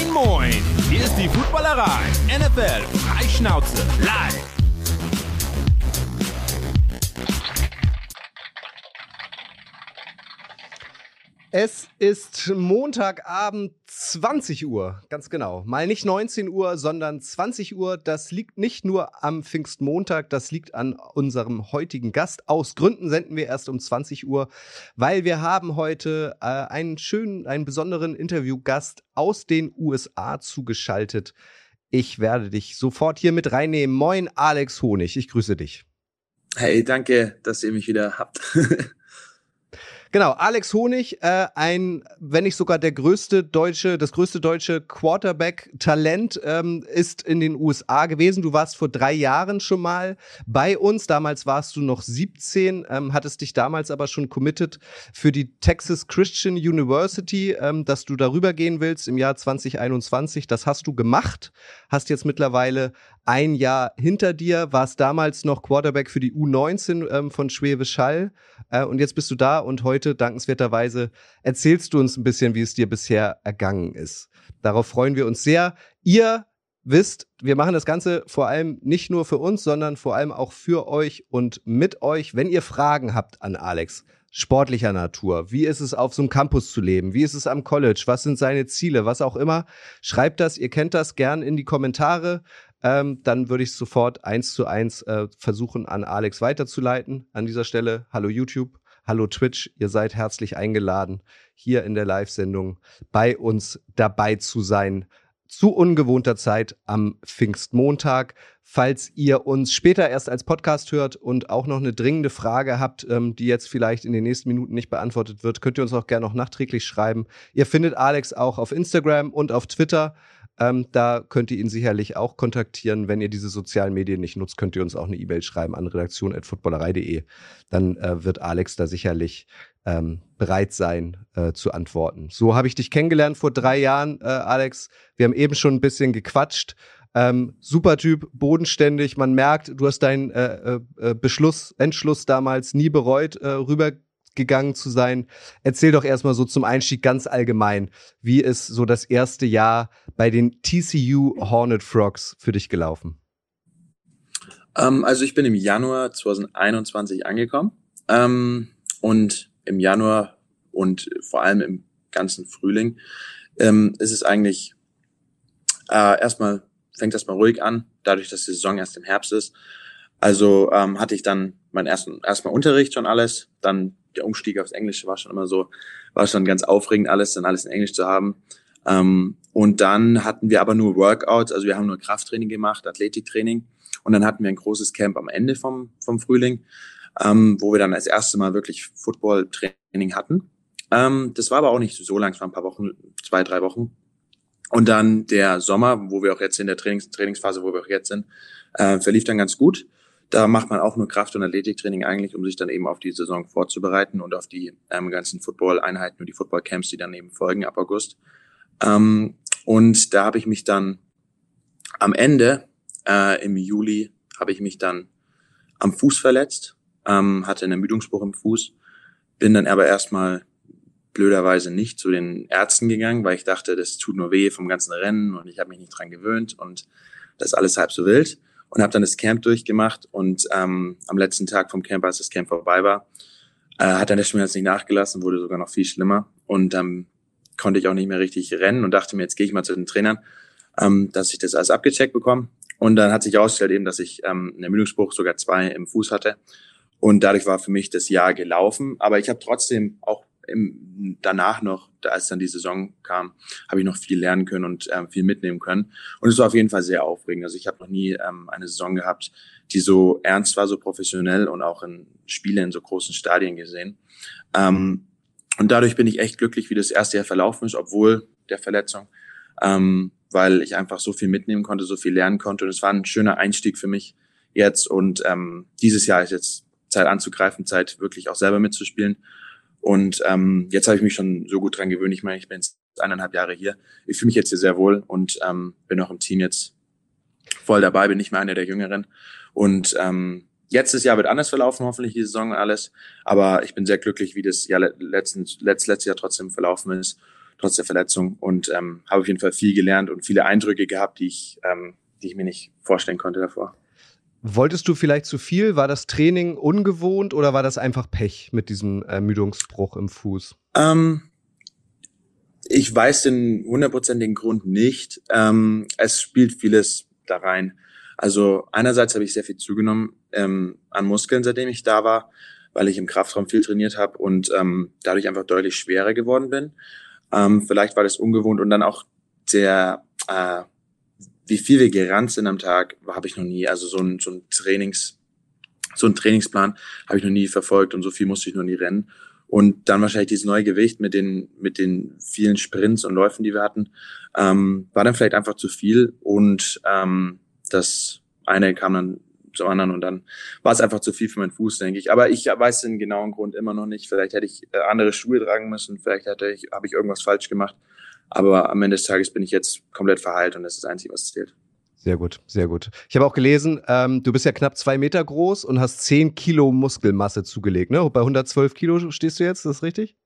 Moin, moin! Hier ist die Footballerei. NFL Freischnauze live. Es ist Montagabend 20 Uhr, ganz genau. Mal nicht 19 Uhr, sondern 20 Uhr. Das liegt nicht nur am Pfingstmontag, das liegt an unserem heutigen Gast. Aus Gründen senden wir erst um 20 Uhr, weil wir haben heute äh, einen schönen, einen besonderen Interviewgast aus den USA zugeschaltet. Ich werde dich sofort hier mit reinnehmen. Moin, Alex Honig, ich grüße dich. Hey, danke, dass ihr mich wieder habt. Genau, Alex Honig, äh, ein, wenn nicht sogar der größte deutsche, das größte deutsche Quarterback-Talent ähm, ist in den USA gewesen. Du warst vor drei Jahren schon mal bei uns. Damals warst du noch 17, ähm, hattest dich damals aber schon committed für die Texas Christian University, ähm, dass du darüber gehen willst im Jahr 2021. Das hast du gemacht, hast jetzt mittlerweile ein Jahr hinter dir, warst damals noch Quarterback für die U19 ähm, von Schwäbisch Hall äh, und jetzt bist du da und heute dankenswerterweise erzählst du uns ein bisschen, wie es dir bisher ergangen ist. Darauf freuen wir uns sehr. Ihr wisst, wir machen das Ganze vor allem nicht nur für uns, sondern vor allem auch für euch und mit euch. Wenn ihr Fragen habt an Alex, sportlicher Natur, wie ist es auf so einem Campus zu leben, wie ist es am College, was sind seine Ziele, was auch immer, schreibt das, ihr kennt das gern in die Kommentare ähm, dann würde ich sofort eins zu eins äh, versuchen, an Alex weiterzuleiten. An dieser Stelle, hallo YouTube, hallo Twitch, ihr seid herzlich eingeladen, hier in der Live-Sendung bei uns dabei zu sein. Zu ungewohnter Zeit am Pfingstmontag. Falls ihr uns später erst als Podcast hört und auch noch eine dringende Frage habt, ähm, die jetzt vielleicht in den nächsten Minuten nicht beantwortet wird, könnt ihr uns auch gerne noch nachträglich schreiben. Ihr findet Alex auch auf Instagram und auf Twitter. Ähm, da könnt ihr ihn sicherlich auch kontaktieren. Wenn ihr diese sozialen Medien nicht nutzt, könnt ihr uns auch eine E-Mail schreiben an redaktion.footballerei.de. Dann äh, wird Alex da sicherlich ähm, bereit sein äh, zu antworten. So habe ich dich kennengelernt vor drei Jahren, äh, Alex. Wir haben eben schon ein bisschen gequatscht. Ähm, super Typ, bodenständig. Man merkt, du hast deinen äh, äh, äh Beschluss, Entschluss damals nie bereut, äh, rüber gegangen zu sein. Erzähl doch erstmal so zum Einstieg ganz allgemein, wie ist so das erste Jahr bei den TCU Hornet Frogs für dich gelaufen? Ähm, also ich bin im Januar 2021 angekommen ähm, und im Januar und vor allem im ganzen Frühling ähm, ist es eigentlich äh, erstmal fängt das mal ruhig an, dadurch, dass die Saison erst im Herbst ist. Also ähm, hatte ich dann meinen ersten erstmal Unterricht schon alles, dann der Umstieg aufs Englische war schon immer so, war schon ganz aufregend, alles dann alles in Englisch zu haben. Ähm, und dann hatten wir aber nur Workouts, also wir haben nur Krafttraining gemacht, Athletiktraining. Und dann hatten wir ein großes Camp am Ende vom, vom Frühling, ähm, wo wir dann als erstes Mal wirklich Football-Training hatten. Ähm, das war aber auch nicht so lang, es waren ein paar Wochen, zwei, drei Wochen. Und dann der Sommer, wo wir auch jetzt in der Trainings Trainingsphase, wo wir auch jetzt sind, äh, verlief dann ganz gut. Da macht man auch nur Kraft- und Athletiktraining eigentlich, um sich dann eben auf die Saison vorzubereiten und auf die ähm, ganzen Football-Einheiten und die Football-Camps, die dann eben folgen ab August. Ähm, und da habe ich mich dann am Ende, äh, im Juli, habe ich mich dann am Fuß verletzt, ähm, hatte einen Ermüdungsbruch im Fuß, bin dann aber erstmal blöderweise nicht zu den Ärzten gegangen, weil ich dachte, das tut nur weh vom ganzen Rennen und ich habe mich nicht dran gewöhnt und das ist alles halb so wild und habe dann das Camp durchgemacht und ähm, am letzten Tag vom Camp, als das Camp vorbei war, äh, hat dann der Schmerz nicht nachgelassen, wurde sogar noch viel schlimmer und ähm, konnte ich auch nicht mehr richtig rennen und dachte mir, jetzt gehe ich mal zu den Trainern, ähm, dass ich das alles abgecheckt bekomme. Und dann hat sich herausgestellt eben, dass ich ähm, einen Ermüdungsbruch, sogar zwei im Fuß hatte. Und dadurch war für mich das Jahr gelaufen, aber ich habe trotzdem auch im, danach noch, als dann die Saison kam, habe ich noch viel lernen können und ähm, viel mitnehmen können. Und es war auf jeden Fall sehr aufregend. Also ich habe noch nie ähm, eine Saison gehabt, die so ernst war, so professionell und auch in Spiele in so großen Stadien gesehen. Ähm, und dadurch bin ich echt glücklich, wie das erste Jahr verlaufen ist, obwohl der Verletzung, ähm, weil ich einfach so viel mitnehmen konnte, so viel lernen konnte. Und es war ein schöner Einstieg für mich jetzt. Und ähm, dieses Jahr ist jetzt Zeit anzugreifen, Zeit wirklich auch selber mitzuspielen. Und ähm, jetzt habe ich mich schon so gut dran gewöhnt. Ich meine, ich bin jetzt eineinhalb Jahre hier. Ich fühle mich jetzt hier sehr wohl und ähm, bin auch im Team jetzt voll dabei, bin nicht mehr einer der Jüngeren. Und ähm, jetzt das Jahr wird anders verlaufen, hoffentlich die Saison alles. Aber ich bin sehr glücklich, wie das Jahr letzten, letzt, letztes Jahr trotzdem verlaufen ist. trotz der Verletzung. Und ähm, habe auf jeden Fall viel gelernt und viele Eindrücke gehabt, die ich, ähm, die ich mir nicht vorstellen konnte davor. Wolltest du vielleicht zu viel? War das Training ungewohnt oder war das einfach Pech mit diesem Ermüdungsbruch im Fuß? Ähm, ich weiß den hundertprozentigen Grund nicht. Ähm, es spielt vieles da rein. Also einerseits habe ich sehr viel zugenommen ähm, an Muskeln, seitdem ich da war, weil ich im Kraftraum viel trainiert habe und ähm, dadurch einfach deutlich schwerer geworden bin. Ähm, vielleicht war das ungewohnt und dann auch der, äh, wie viel wir gerannt sind am Tag, habe ich noch nie. Also so ein, so ein Trainings, so ein Trainingsplan habe ich noch nie verfolgt und so viel musste ich noch nie rennen. Und dann wahrscheinlich dieses neue Gewicht mit den, mit den vielen Sprints und Läufen, die wir hatten, ähm, war dann vielleicht einfach zu viel. Und ähm, das eine kam dann zum anderen und dann war es einfach zu viel für meinen Fuß, denke ich. Aber ich weiß den genauen Grund immer noch nicht. Vielleicht hätte ich äh, andere Schuhe tragen müssen, vielleicht hätte ich, habe ich irgendwas falsch gemacht. Aber am Ende des Tages bin ich jetzt komplett verheilt und das ist das Einzige, was zählt. Sehr gut, sehr gut. Ich habe auch gelesen, ähm, du bist ja knapp zwei Meter groß und hast zehn Kilo Muskelmasse zugelegt, ne? Bei 112 Kilo stehst du jetzt, ist das richtig?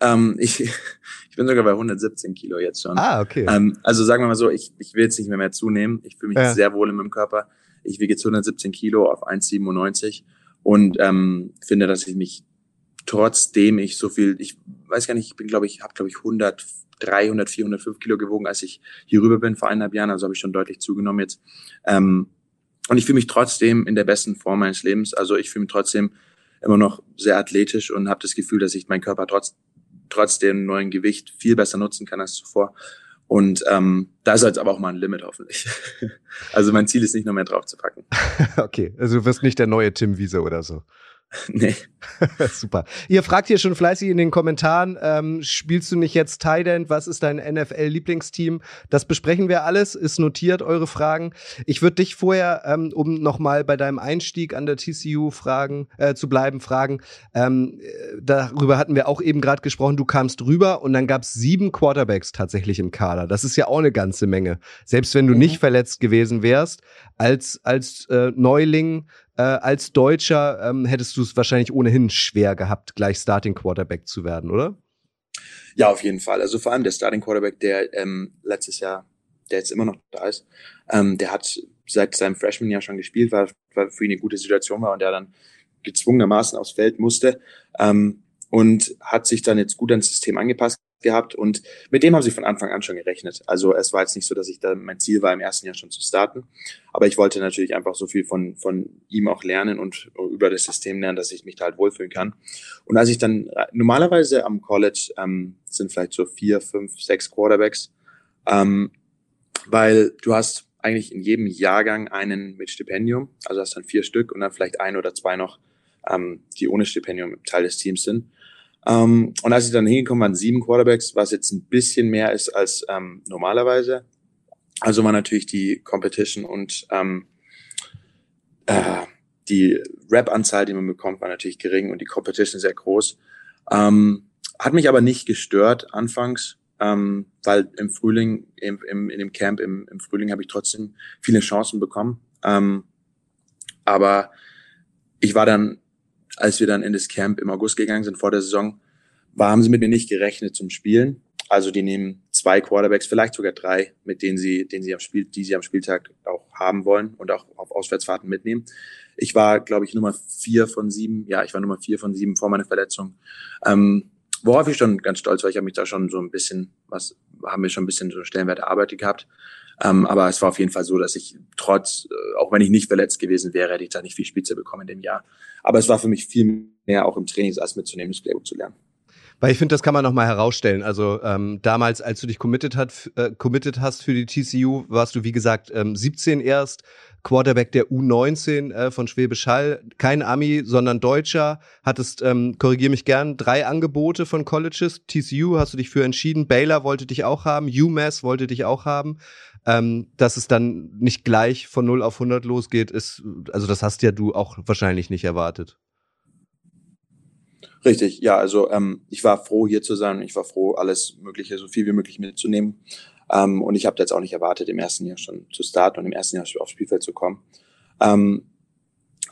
Ähm, ich, ich bin sogar bei 117 Kilo jetzt schon. Ah, okay. Ähm, also sagen wir mal so, ich, ich will jetzt nicht mehr mehr zunehmen. Ich fühle mich ja. sehr wohl in meinem Körper. Ich wiege jetzt 117 Kilo auf 1,97 und ähm, finde, dass ich mich trotzdem ich so viel, ich weiß gar nicht, ich bin glaube ich, habe glaube ich 100 300, 405 Kilo gewogen, als ich hier rüber bin vor eineinhalb Jahren. Also habe ich schon deutlich zugenommen jetzt. Ähm, und ich fühle mich trotzdem in der besten Form meines Lebens. Also ich fühle mich trotzdem immer noch sehr athletisch und habe das Gefühl, dass ich meinen Körper trotz, trotz dem neuen Gewicht viel besser nutzen kann als zuvor. Und ähm, da ist jetzt aber auch mal ein Limit hoffentlich. also mein Ziel ist nicht noch mehr drauf zu packen. okay, also du wirst nicht der neue Tim Wiese oder so. Nee. Super. Ihr fragt hier schon fleißig in den Kommentaren, ähm, spielst du nicht jetzt Tident? Was ist dein NFL-Lieblingsteam? Das besprechen wir alles, ist notiert, eure Fragen. Ich würde dich vorher, ähm, um nochmal bei deinem Einstieg an der TCU fragen, äh, zu bleiben, fragen. Ähm, äh, darüber hatten wir auch eben gerade gesprochen. Du kamst rüber und dann gab es sieben Quarterbacks tatsächlich im Kader. Das ist ja auch eine ganze Menge. Selbst wenn du mhm. nicht verletzt gewesen wärst, als, als äh, Neuling äh, als Deutscher ähm, hättest du es wahrscheinlich ohnehin schwer gehabt, gleich Starting Quarterback zu werden, oder? Ja, auf jeden Fall. Also vor allem der Starting Quarterback, der ähm, letztes Jahr, der jetzt immer noch da ist, ähm, der hat seit seinem Freshman-Jahr schon gespielt, weil, weil für ihn eine gute Situation war und der dann gezwungenermaßen aufs Feld musste ähm, und hat sich dann jetzt gut ans System angepasst gehabt und mit dem haben sie von Anfang an schon gerechnet. Also es war jetzt nicht so, dass ich da mein Ziel war, im ersten Jahr schon zu starten, aber ich wollte natürlich einfach so viel von, von ihm auch lernen und über das System lernen, dass ich mich da halt wohlfühlen kann. Und als ich dann, normalerweise am College ähm, sind vielleicht so vier, fünf, sechs Quarterbacks, ähm, weil du hast eigentlich in jedem Jahrgang einen mit Stipendium, also hast dann vier Stück und dann vielleicht ein oder zwei noch, ähm, die ohne Stipendium Teil des Teams sind. Ähm, und als ich dann hingekommen waren sieben Quarterbacks, was jetzt ein bisschen mehr ist als ähm, normalerweise. Also war natürlich die Competition und ähm, äh, die Rap-Anzahl, die man bekommt, war natürlich gering und die Competition sehr groß. Ähm, hat mich aber nicht gestört anfangs, ähm, weil im Frühling, im, im, in dem Camp im, im Frühling habe ich trotzdem viele Chancen bekommen. Ähm, aber ich war dann als wir dann in das Camp im August gegangen sind vor der Saison, haben sie mit mir nicht gerechnet zum Spielen. Also die nehmen zwei Quarterbacks, vielleicht sogar drei, mit denen sie, denen sie am Spiel, die sie am Spieltag auch haben wollen und auch auf Auswärtsfahrten mitnehmen. Ich war, glaube ich, Nummer vier von sieben. Ja, ich war Nummer vier von sieben vor meiner Verletzung. Ähm, worauf ich schon ganz stolz war. Ich habe mich da schon so ein bisschen, was haben wir schon ein bisschen so Stellenwert erarbeitet gehabt. Ähm, aber es war auf jeden Fall so, dass ich trotz, äh, auch wenn ich nicht verletzt gewesen wäre, hätte ich da nicht viel Spitze bekommen in dem Jahr. Aber es war für mich viel mehr auch im Trainings als mitzunehmen, das Playbook zu lernen. Weil ich finde, das kann man nochmal herausstellen. Also ähm, damals, als du dich committed, hat, äh, committed hast für die TCU, warst du, wie gesagt, ähm, 17 erst, Quarterback der U19 äh, von Schwäbisch Hall, kein Ami, sondern Deutscher, hattest, ähm, korrigier mich gern, drei Angebote von Colleges. TCU hast du dich für entschieden, Baylor wollte dich auch haben, UMass wollte dich auch haben ähm, dass es dann nicht gleich von 0 auf 100 losgeht, ist, also das hast ja du auch wahrscheinlich nicht erwartet. Richtig, ja, also ähm, ich war froh, hier zu sein. Ich war froh, alles Mögliche, so viel wie möglich mitzunehmen. Ähm, und ich habe jetzt auch nicht erwartet, im ersten Jahr schon zu starten und im ersten Jahr aufs Spielfeld zu kommen. Ähm,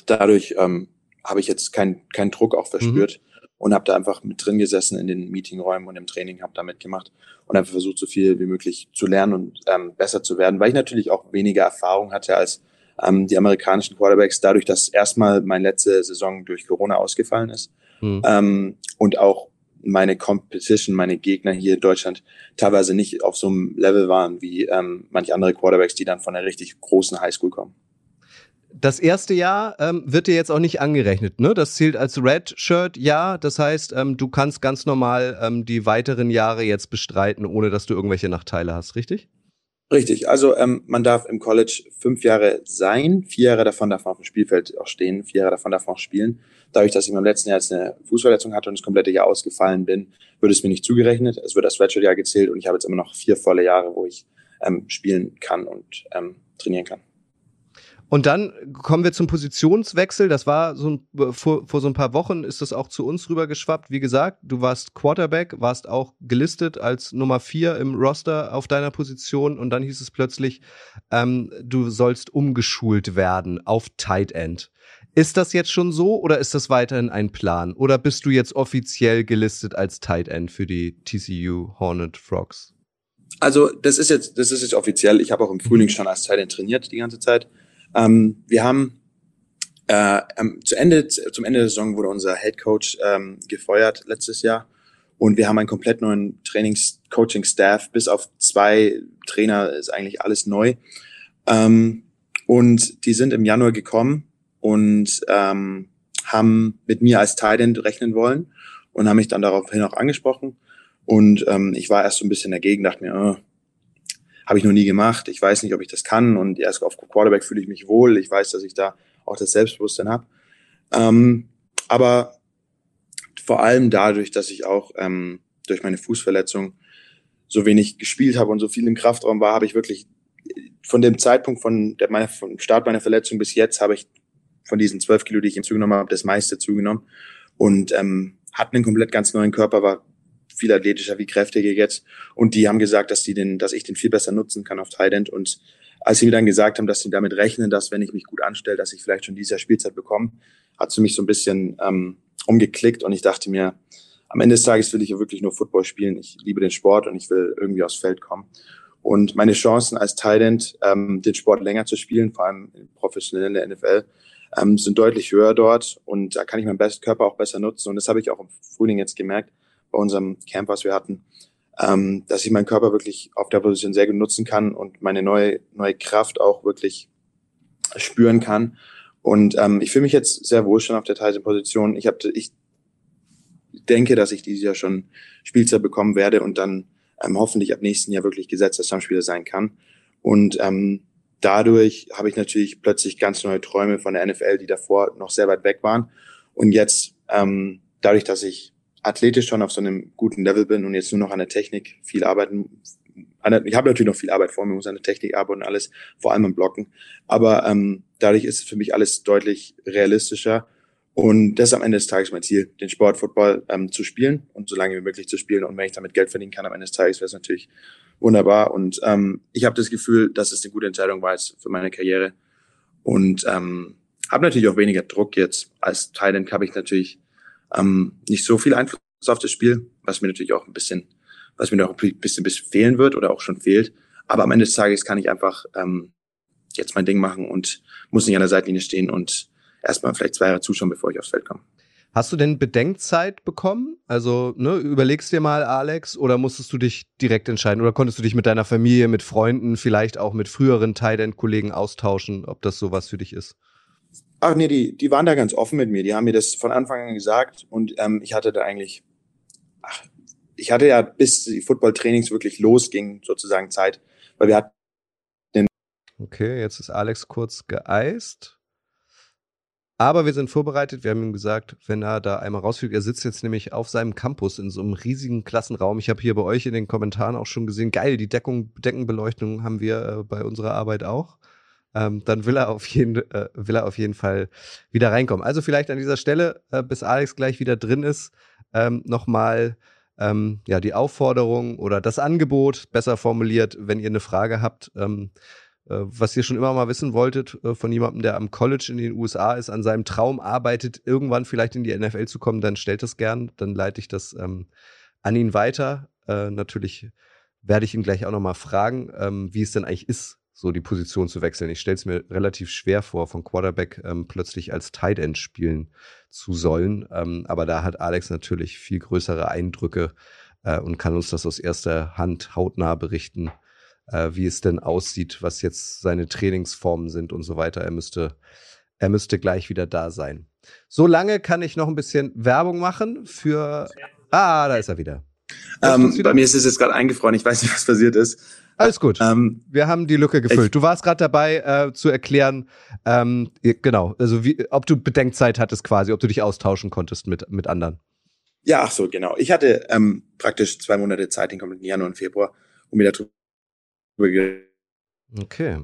dadurch ähm, habe ich jetzt keinen keinen Druck auch verspürt. Mhm. und habe da einfach mit drin gesessen in den Meetingräumen und im Training, habe da mitgemacht und einfach versucht, so viel wie möglich zu lernen und ähm, besser zu werden, weil ich natürlich auch weniger Erfahrung hatte als ähm, die amerikanischen Quarterbacks, dadurch, dass erstmal meine letzte Saison durch Corona ausgefallen ist mhm. ähm, und auch meine Competition, meine Gegner hier in Deutschland teilweise nicht auf so einem Level waren wie ähm, manche andere Quarterbacks, die dann von einer richtig großen Highschool kommen das erste Jahr ähm, wird dir jetzt auch nicht angerechnet, ne? Das zählt als Red Shirt Jahr. Das heißt, ähm, du kannst ganz normal ähm, die weiteren Jahre jetzt bestreiten, ohne dass du irgendwelche Nachteile hast, richtig? Richtig. Also ähm, man darf im College fünf Jahre sein, vier Jahre davon darf man auf dem Spielfeld auch stehen, vier Jahre davon darf man auch spielen. Dadurch, dass ich im letzten Jahr jetzt eine Fußverletzung hatte und das komplette Jahr ausgefallen bin, wird es mir nicht zugerechnet. Es wird als Red Shirt Jahr gezählt und ich habe jetzt immer noch vier volle Jahre, wo ich ähm, spielen kann und ähm, trainieren kann. Und dann kommen wir zum Positionswechsel. Das war so ein, vor, vor so ein paar Wochen ist das auch zu uns rübergeschwappt. Wie gesagt, du warst Quarterback, warst auch gelistet als Nummer vier im Roster auf deiner Position und dann hieß es plötzlich, ähm, du sollst umgeschult werden auf Tight End. Ist das jetzt schon so oder ist das weiterhin ein Plan? Oder bist du jetzt offiziell gelistet als Tight End für die TCU Hornet Frogs? Also das ist jetzt, das ist jetzt offiziell. Ich habe auch im Frühling schon als Tight End trainiert die ganze Zeit. Ähm, wir haben äh, zu Ende, zum Ende der Saison wurde unser Head Coach ähm, gefeuert letztes Jahr und wir haben einen komplett neuen Trainings-Coaching-Staff. Bis auf zwei Trainer ist eigentlich alles neu. Ähm, und die sind im Januar gekommen und ähm, haben mit mir als Tight rechnen wollen und haben mich dann daraufhin auch angesprochen. Und ähm, ich war erst so ein bisschen dagegen, dachte mir, oh, habe ich noch nie gemacht. Ich weiß nicht, ob ich das kann. Und erst auf Quarterback fühle ich mich wohl. Ich weiß, dass ich da auch das Selbstbewusstsein habe. Ähm, aber vor allem dadurch, dass ich auch ähm, durch meine Fußverletzung so wenig gespielt habe und so viel im Kraftraum war, habe ich wirklich von dem Zeitpunkt von der meiner, vom Start meiner Verletzung bis jetzt habe ich von diesen zwölf Kilo, die ich ihm zugenommen habe, das meiste zugenommen und ähm, hatte einen komplett ganz neuen Körper, war viel athletischer, wie kräftiger jetzt. Und die haben gesagt, dass die den, dass ich den viel besser nutzen kann auf Tight Und als sie mir dann gesagt haben, dass sie damit rechnen, dass wenn ich mich gut anstelle, dass ich vielleicht schon dieser Spielzeit bekomme, hat sie mich so ein bisschen ähm, umgeklickt und ich dachte mir, am Ende des Tages will ich ja wirklich nur Football spielen. Ich liebe den Sport und ich will irgendwie aufs Feld kommen. Und meine Chancen als Tight ähm, den Sport länger zu spielen, vor allem professionell in der NFL, ähm, sind deutlich höher dort und da kann ich meinen Körper auch besser nutzen. Und das habe ich auch im Frühling jetzt gemerkt bei unserem Camp, was wir hatten, ähm, dass ich meinen Körper wirklich auf der Position sehr gut nutzen kann und meine neue, neue Kraft auch wirklich spüren kann. Und ähm, ich fühle mich jetzt sehr wohl schon auf der Titan-Position. Ich, ich denke, dass ich dieses Jahr schon Spielzeit bekommen werde und dann ähm, hoffentlich ab nächsten Jahr wirklich gesetzter Stammspieler sein kann. Und ähm, dadurch habe ich natürlich plötzlich ganz neue Träume von der NFL, die davor noch sehr weit weg waren. Und jetzt, ähm, dadurch, dass ich athletisch schon auf so einem guten Level bin und jetzt nur noch an der Technik viel arbeiten. Ich habe natürlich noch viel Arbeit vor mir, muss an der Technik arbeiten und alles, vor allem im Blocken. Aber ähm, dadurch ist für mich alles deutlich realistischer. Und das ist am Ende des Tages mein Ziel, den Sport Football ähm, zu spielen und so lange wie möglich zu spielen. Und wenn ich damit Geld verdienen kann am Ende des Tages, wäre es natürlich wunderbar. Und ähm, ich habe das Gefühl, dass es eine gute Entscheidung war jetzt für meine Karriere. Und ähm, habe natürlich auch weniger Druck jetzt. Als Thailand habe ich natürlich ähm, nicht so viel Einfluss auf das Spiel, was mir natürlich auch ein bisschen, was mir noch ein bisschen, bisschen fehlen wird oder auch schon fehlt. Aber am Ende des Tages kann ich einfach ähm, jetzt mein Ding machen und muss nicht an der Seitlinie stehen und erstmal vielleicht zwei Jahre zuschauen, bevor ich aufs Feld komme. Hast du denn Bedenkzeit bekommen? Also, ne, überlegst dir mal, Alex, oder musstest du dich direkt entscheiden? Oder konntest du dich mit deiner Familie, mit Freunden, vielleicht auch mit früheren Tight-End-Kollegen austauschen, ob das sowas für dich ist? Ach nee, die, die waren da ganz offen mit mir. Die haben mir das von Anfang an gesagt und ähm, ich hatte da eigentlich, ach, ich hatte ja bis die Football-Trainings wirklich losging, sozusagen Zeit, weil wir hatten den Okay, jetzt ist Alex kurz geeist. Aber wir sind vorbereitet. Wir haben ihm gesagt, wenn er da einmal rausfliegt, er sitzt jetzt nämlich auf seinem Campus in so einem riesigen Klassenraum. Ich habe hier bei euch in den Kommentaren auch schon gesehen, geil, die Deckung, Deckenbeleuchtung haben wir äh, bei unserer Arbeit auch ähm, dann will er, auf jeden, äh, will er auf jeden Fall wieder reinkommen. Also vielleicht an dieser Stelle, äh, bis Alex gleich wieder drin ist, ähm, nochmal ähm, ja, die Aufforderung oder das Angebot, besser formuliert, wenn ihr eine Frage habt, ähm, äh, was ihr schon immer mal wissen wolltet äh, von jemandem, der am College in den USA ist, an seinem Traum arbeitet, irgendwann vielleicht in die NFL zu kommen, dann stellt es gern, dann leite ich das ähm, an ihn weiter. Äh, natürlich werde ich ihn gleich auch noch mal fragen, ähm, wie es denn eigentlich ist, so die Position zu wechseln. Ich stelle es mir relativ schwer vor, von Quarterback ähm, plötzlich als Tight End spielen zu sollen. Ähm, aber da hat Alex natürlich viel größere Eindrücke äh, und kann uns das aus erster Hand hautnah berichten, äh, wie es denn aussieht, was jetzt seine Trainingsformen sind und so weiter. Er müsste, er müsste gleich wieder da sein. So lange kann ich noch ein bisschen Werbung machen für. Ah, da ist er wieder. Ähm, bei mir ist es jetzt gerade eingefroren. Ich weiß nicht, was passiert ist. Alles gut. Ähm, wir haben die Lücke gefüllt. Du warst gerade dabei äh, zu erklären, ähm, genau, also wie, ob du Bedenkzeit hattest quasi, ob du dich austauschen konntest mit, mit anderen. Ja, ach so, genau. Ich hatte ähm, praktisch zwei Monate Zeit, den kompletten Januar und Februar, um mir darüber Okay.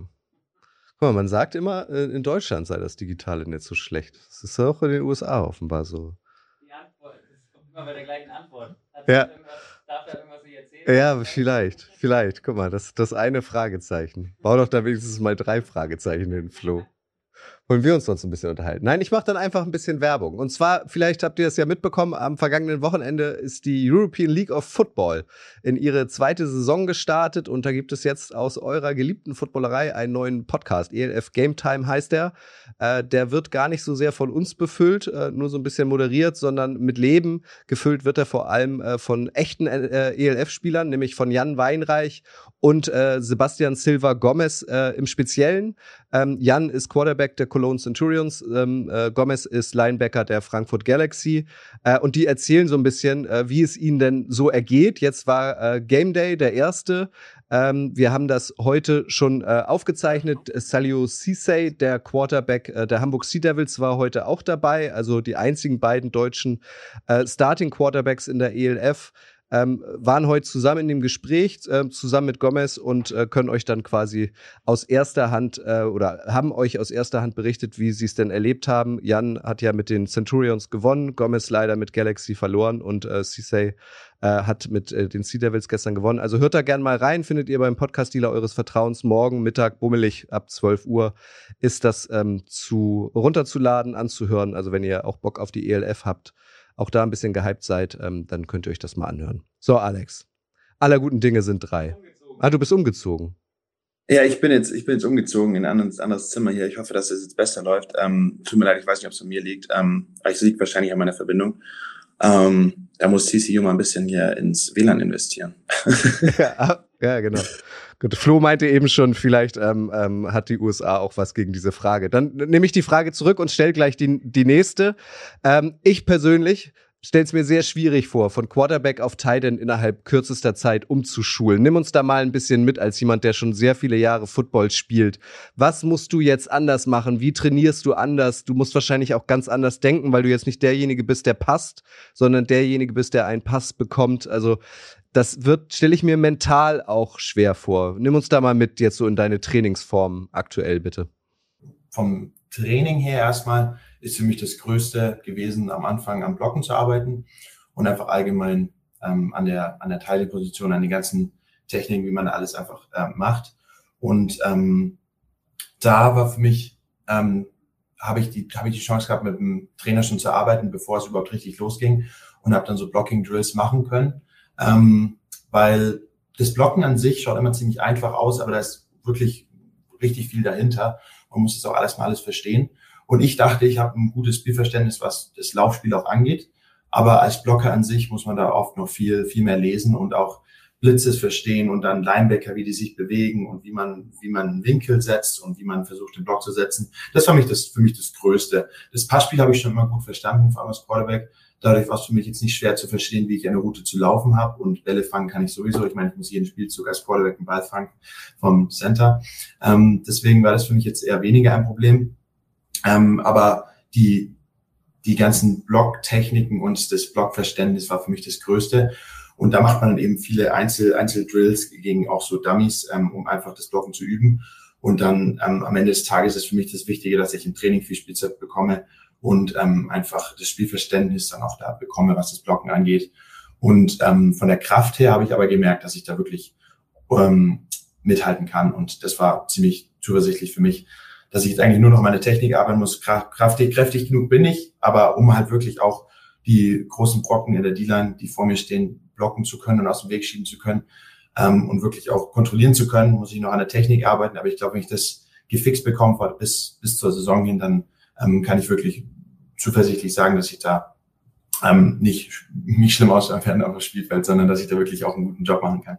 Guck mal, man sagt immer, äh, in Deutschland sei das digitale Netz so schlecht. Das ist auch in den USA offenbar so. Die Antwort, das kommt immer bei der gleichen Antwort. Hat ja. Darf er irgendwas nicht? Ja, vielleicht, vielleicht. Guck mal, das, das eine Fragezeichen. Bau doch da wenigstens mal drei Fragezeichen hin, Flo wollen wir uns sonst ein bisschen unterhalten. Nein, ich mache dann einfach ein bisschen Werbung. Und zwar, vielleicht habt ihr es ja mitbekommen, am vergangenen Wochenende ist die European League of Football in ihre zweite Saison gestartet und da gibt es jetzt aus eurer geliebten Footballerei einen neuen Podcast. ELF Game Time heißt der. Äh, der wird gar nicht so sehr von uns befüllt, äh, nur so ein bisschen moderiert, sondern mit Leben gefüllt wird er vor allem äh, von echten ELF-Spielern, nämlich von Jan Weinreich und äh, Sebastian Silva Gomez äh, im Speziellen. Ähm, Jan ist Quarterback der Cologne Centurions, ähm, äh, Gomez ist Linebacker der Frankfurt Galaxy äh, und die erzählen so ein bisschen, äh, wie es ihnen denn so ergeht. Jetzt war äh, Game Day der erste. Ähm, wir haben das heute schon äh, aufgezeichnet. Salio Cisse, der Quarterback äh, der Hamburg Sea Devils, war heute auch dabei. Also die einzigen beiden deutschen äh, Starting Quarterbacks in der ELF ähm, waren heute zusammen in dem Gespräch, äh, zusammen mit Gomez und äh, können euch dann quasi aus erster Hand äh, oder haben euch aus erster Hand berichtet, wie sie es denn erlebt haben. Jan hat ja mit den Centurions gewonnen, Gomez leider mit Galaxy verloren und äh, Cisse äh, hat mit äh, den Sea Devils gestern gewonnen. Also hört da gerne mal rein, findet ihr beim Podcast-Dealer eures Vertrauens. Morgen Mittag, bummelig, ab 12 Uhr ist das ähm, zu runterzuladen, anzuhören. Also wenn ihr auch Bock auf die ELF habt, auch da ein bisschen gehypt seid, ähm, dann könnt ihr euch das mal anhören. So, Alex. Aller guten Dinge sind drei. Ah, du bist umgezogen. Ja, ich bin jetzt, ich bin jetzt umgezogen in ein anderes, anderes Zimmer hier. Ich hoffe, dass es jetzt besser läuft. Ähm, tut mir leid, ich weiß nicht, ob es an mir liegt. Ähm, aber es liegt wahrscheinlich an meiner Verbindung. Ähm, da muss CCU mal ein bisschen hier ins WLAN investieren. ja, ja, genau. Gut, Flo meinte eben schon, vielleicht ähm, ähm, hat die USA auch was gegen diese Frage. Dann nehme ich die Frage zurück und stelle gleich die, die nächste. Ähm, ich persönlich stelle es mir sehr schwierig vor, von Quarterback auf Tight End innerhalb kürzester Zeit umzuschulen. Nimm uns da mal ein bisschen mit als jemand, der schon sehr viele Jahre Football spielt. Was musst du jetzt anders machen? Wie trainierst du anders? Du musst wahrscheinlich auch ganz anders denken, weil du jetzt nicht derjenige bist, der passt, sondern derjenige bist, der einen Pass bekommt. Also das wird, stelle ich mir mental auch schwer vor. Nimm uns da mal mit jetzt so in deine Trainingsform aktuell, bitte. Vom Training her erstmal ist für mich das Größte gewesen, am Anfang am Blocken zu arbeiten und einfach allgemein ähm, an der, an der Teileposition, an den ganzen Techniken, wie man alles einfach äh, macht. Und ähm, da war für mich, ähm, habe ich, die, habe ich die Chance gehabt, mit dem Trainer schon zu arbeiten, bevor es überhaupt richtig losging und habe dann so Blocking-Drills machen können ähm, weil das Blocken an sich schaut immer ziemlich einfach aus, aber da ist wirklich richtig viel dahinter. Man muss das auch alles mal alles verstehen. Und ich dachte, ich habe ein gutes Spielverständnis, was das Laufspiel auch angeht. Aber als Blocker an sich muss man da oft noch viel, viel mehr lesen und auch Blitzes verstehen und dann Linebacker, wie die sich bewegen und wie man, wie man einen Winkel setzt und wie man versucht, den Block zu setzen. Das war mich das, für mich das Größte. Das Passspiel habe ich schon immer gut verstanden, vor allem als Quarterback. Dadurch war es für mich jetzt nicht schwer zu verstehen, wie ich eine Route zu laufen habe. Und Bälle fangen kann ich sowieso. Ich meine, ich muss jeden Spielzug als Quarterback einen Ball fangen vom Center. Ähm, deswegen war das für mich jetzt eher weniger ein Problem. Ähm, aber die, die ganzen Blocktechniken und das Blockverständnis war für mich das Größte. Und da macht man dann eben viele Einzel, Einzeldrills gegen auch so Dummies, ähm, um einfach das Blocken zu üben. Und dann ähm, am Ende des Tages ist für mich das Wichtige, dass ich im Training viel Spielzeit bekomme und ähm, einfach das Spielverständnis dann auch da bekomme, was das Blocken angeht. Und ähm, von der Kraft her habe ich aber gemerkt, dass ich da wirklich ähm, mithalten kann. Und das war ziemlich zuversichtlich für mich, dass ich jetzt eigentlich nur noch meine Technik arbeiten muss. Kraftig, kräftig genug bin ich, aber um halt wirklich auch die großen Brocken in der D-Line, die vor mir stehen, blocken zu können und aus dem Weg schieben zu können ähm, und wirklich auch kontrollieren zu können, muss ich noch an der Technik arbeiten. Aber ich glaube, wenn ich das gefixt bekomme bis, bis zur Saison hin, dann ähm, kann ich wirklich zuversichtlich sagen, dass ich da ähm, nicht, nicht schlimm werde auf dem Spielfeld, sondern dass ich da wirklich auch einen guten Job machen kann.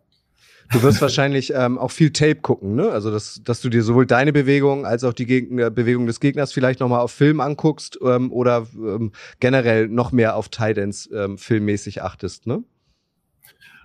Du wirst wahrscheinlich ähm, auch viel Tape gucken, ne? Also dass, dass du dir sowohl deine Bewegung als auch die Gegner, Bewegung des Gegners vielleicht nochmal auf Film anguckst ähm, oder ähm, generell noch mehr auf Tidance ähm, filmmäßig achtest, ne?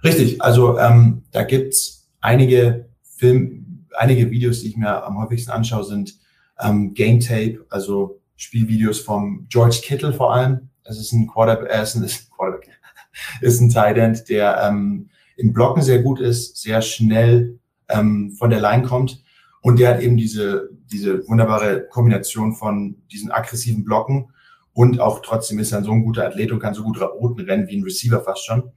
Richtig, also ähm, da gibt's einige Film, einige Videos, die ich mir am häufigsten anschaue, sind ähm, Game Tape, also Spielvideos vom George Kittle vor allem. Das ist ein Quarterback, äh, ist ein, ist Quarterback, ist ein Tight End, der ähm, im Blocken sehr gut ist, sehr schnell ähm, von der Line kommt. Und der hat eben diese, diese wunderbare Kombination von diesen aggressiven Blocken und auch trotzdem ist er so ein guter Athlet und kann so gut Routen rennen wie ein Receiver fast schon.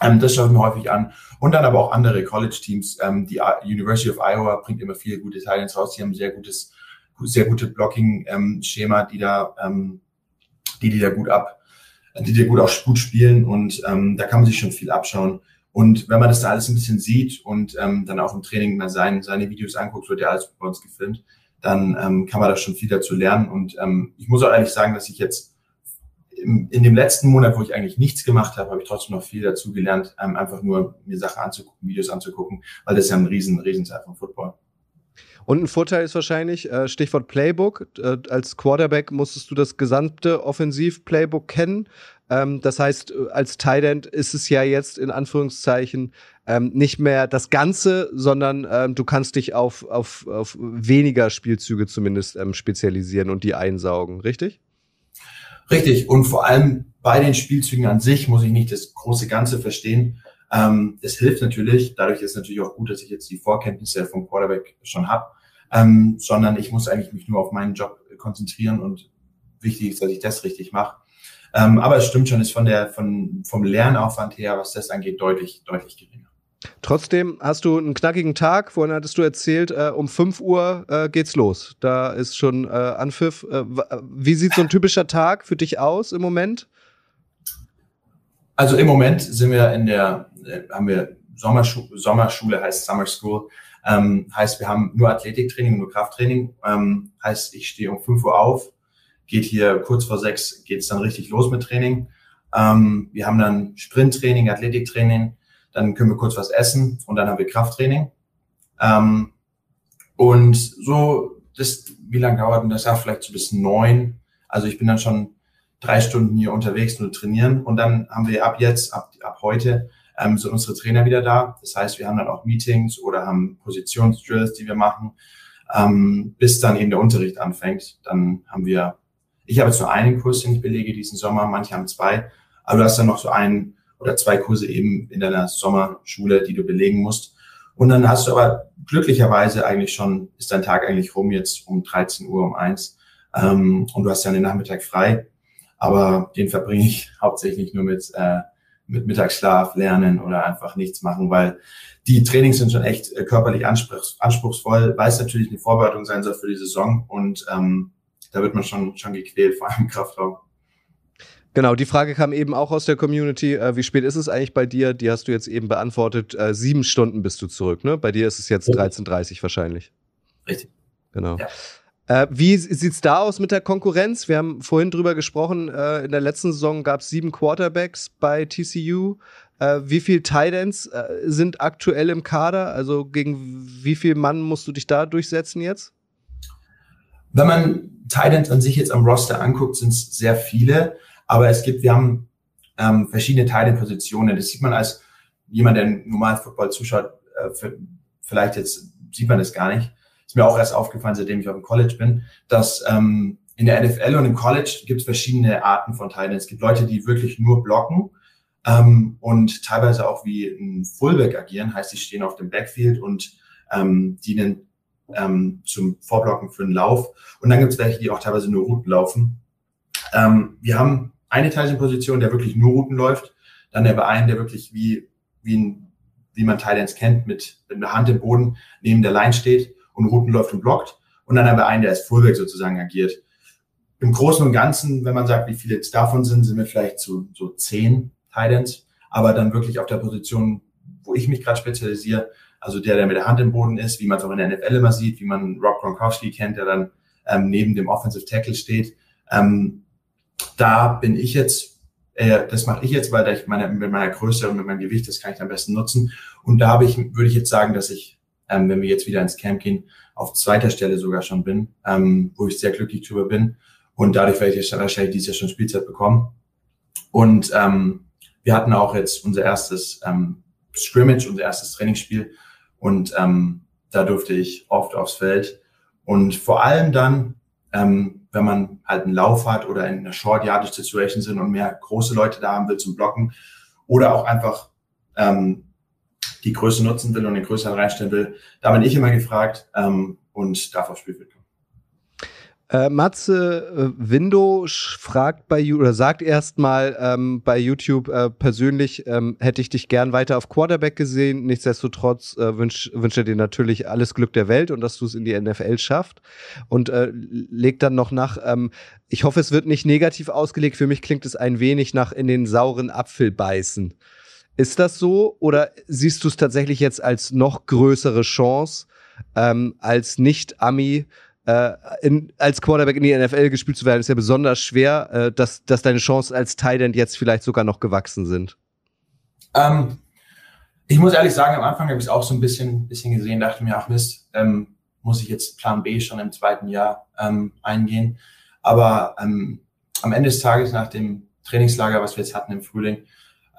Ähm, das schaue ich mir häufig an. Und dann aber auch andere College-Teams. Ähm, die University of Iowa bringt immer viele gute Titans raus. Die haben sehr gutes, sehr gute Blocking-Schema, die da, ähm, die die da gut ab, die die gut auch gut spielen. Und ähm, da kann man sich schon viel abschauen. Und wenn man das da alles ein bisschen sieht und ähm, dann auch im Training mal sein, seine Videos anguckt, wird ja alles bei uns gefilmt, dann ähm, kann man da schon viel dazu lernen. Und ähm, ich muss auch ehrlich sagen, dass ich jetzt im, in dem letzten Monat, wo ich eigentlich nichts gemacht habe, habe ich trotzdem noch viel dazu gelernt, ähm, einfach nur mir Sachen anzugucken, Videos anzugucken, weil das ist ja ein riesen, riesen Teil von Football. Und ein Vorteil ist wahrscheinlich, äh, Stichwort Playbook, äh, als Quarterback musstest du das gesamte Offensiv-Playbook kennen. Ähm, das heißt, äh, als Tight End ist es ja jetzt in Anführungszeichen ähm, nicht mehr das Ganze, sondern ähm, du kannst dich auf, auf, auf weniger Spielzüge zumindest ähm, spezialisieren und die einsaugen, richtig? Richtig. Und vor allem bei den Spielzügen an sich muss ich nicht das große Ganze verstehen. Ähm, es hilft natürlich, dadurch ist natürlich auch gut, dass ich jetzt die Vorkenntnisse vom Quarterback schon habe, ähm, sondern ich muss eigentlich mich nur auf meinen Job konzentrieren und wichtig ist, dass ich das richtig mache. Ähm, aber es stimmt schon, ist von der, von, vom Lernaufwand her, was das angeht, deutlich, deutlich geringer. Trotzdem hast du einen knackigen Tag. Vorhin hattest du erzählt, äh, um 5 Uhr äh, geht's los. Da ist schon äh, Anpfiff. Äh, wie sieht so ein typischer Tag für dich aus im Moment? Also im Moment sind wir in der, äh, haben wir Sommerschu Sommerschule, heißt Summer School. Ähm, heißt, wir haben nur Athletiktraining, nur Krafttraining. Ähm, heißt, ich stehe um 5 Uhr auf, geht hier kurz vor sechs geht's dann richtig los mit Training. Ähm, wir haben dann Sprinttraining, Athletiktraining, dann können wir kurz was essen und dann haben wir Krafttraining. Ähm, und so, das, wie lange dauert denn das? Ja, vielleicht so bis neun. Also ich bin dann schon drei Stunden hier unterwegs nur trainieren und dann haben wir ab jetzt, ab, ab heute, ähm, sind unsere Trainer wieder da. Das heißt, wir haben dann auch Meetings oder haben Positionsdrills, die wir machen, ähm, bis dann eben der Unterricht anfängt. Dann haben wir ich habe jetzt nur einen Kurs, den ich belege diesen Sommer, manche haben zwei, aber du hast dann noch so einen oder zwei Kurse eben in deiner Sommerschule, die du belegen musst. Und dann hast du aber glücklicherweise eigentlich schon, ist dein Tag eigentlich rum jetzt um 13 Uhr, um eins ähm, und du hast dann den Nachmittag frei. Aber den verbringe ich hauptsächlich nur mit, äh, mit Mittagsschlaf, Lernen oder einfach nichts machen, weil die Trainings sind schon echt äh, körperlich anspruchs anspruchsvoll, weil es natürlich eine Vorbereitung sein soll für die Saison und ähm, da wird man schon, schon gequält, vor allem im Kraftraum. Genau, die Frage kam eben auch aus der Community. Äh, wie spät ist es eigentlich bei dir? Die hast du jetzt eben beantwortet. Äh, sieben Stunden bist du zurück, ne? Bei dir ist es jetzt 13.30 wahrscheinlich. Richtig. Genau. Ja. Äh, wie sieht's da aus mit der Konkurrenz? Wir haben vorhin drüber gesprochen. Äh, in der letzten Saison gab es sieben Quarterbacks bei TCU. Äh, wie viel Titans äh, sind aktuell im Kader? Also gegen wie viel Mann musst du dich da durchsetzen jetzt? Wenn man Titans an sich jetzt am Roster anguckt, sind es sehr viele, aber es gibt, wir haben ähm, verschiedene Titan-Positionen. Das sieht man als jemand, der normal Football zuschaut, äh, vielleicht jetzt sieht man das gar nicht. Ist mir auch erst aufgefallen, seitdem ich auf dem College bin, dass ähm, in der NFL und im College gibt es verschiedene Arten von Titans. Es gibt Leute, die wirklich nur blocken ähm, und teilweise auch wie ein Fullback agieren, heißt, sie stehen auf dem Backfield und ähm, dienen ähm, zum Vorblocken für einen Lauf. Und dann gibt es welche, die auch teilweise nur Routen laufen. Ähm, wir haben eine Teilchenposition, der wirklich nur Routen läuft. Dann aber einen, der wirklich wie, wie, ein, wie man Thailands kennt, mit, mit einer Hand im Boden neben der Line steht und Routen läuft und blockt. Und dann haben wir einen, der als Fullback sozusagen agiert. Im Großen und Ganzen, wenn man sagt, wie viele jetzt davon sind, sind wir vielleicht zu so zehn Titans, aber dann wirklich auf der Position, wo ich mich gerade spezialisiere, also der, der mit der Hand im Boden ist, wie man es auch in der NFL immer sieht, wie man Rob Gronkowski kennt, der dann ähm, neben dem Offensive Tackle steht. Ähm, da bin ich jetzt, äh, das mache ich jetzt, weil da ich meine, mit meiner Größe und mit meinem Gewicht, das kann ich am besten nutzen. Und da habe ich, würde ich jetzt sagen, dass ich, ähm, wenn wir jetzt wieder ins Camp gehen, auf zweiter Stelle sogar schon bin, ähm, wo ich sehr glücklich drüber bin. Und dadurch werde ich wahrscheinlich dieses Jahr schon Spielzeit bekommen. Und ähm, wir hatten auch jetzt unser erstes ähm, Scrimmage, unser erstes Trainingsspiel. Und ähm, da durfte ich oft aufs Feld. Und vor allem dann, ähm, wenn man halt einen Lauf hat oder in einer Short Yardage Situation sind und mehr große Leute da haben will zum Blocken oder auch einfach ähm, die Größe nutzen will und den Größeren reinstellen will, da bin ich immer gefragt ähm, und darf aufs Spielfeld kommen. Äh, Matze äh, Window fragt bei oder sagt erstmal ähm, bei YouTube äh, persönlich ähm, hätte ich dich gern weiter auf Quarterback gesehen. Nichtsdestotrotz äh, wünsche wünsch dir natürlich alles Glück der Welt und dass du es in die NFL schafft. Und äh, legt dann noch nach, ähm, ich hoffe, es wird nicht negativ ausgelegt. Für mich klingt es ein wenig nach in den sauren Apfel beißen. Ist das so oder siehst du es tatsächlich jetzt als noch größere Chance ähm, als Nicht-Ami? äh, als Quarterback in die NFL gespielt zu werden, ist ja besonders schwer, äh, dass, dass deine Chancen als Tight End jetzt vielleicht sogar noch gewachsen sind. Ähm, ich muss ehrlich sagen, am Anfang habe ich es auch so ein bisschen, bisschen gesehen, dachte mir, ach Mist, ähm, muss ich jetzt Plan B schon im zweiten Jahr ähm, eingehen. Aber ähm, am Ende des Tages, nach dem Trainingslager, was wir jetzt hatten im Frühling,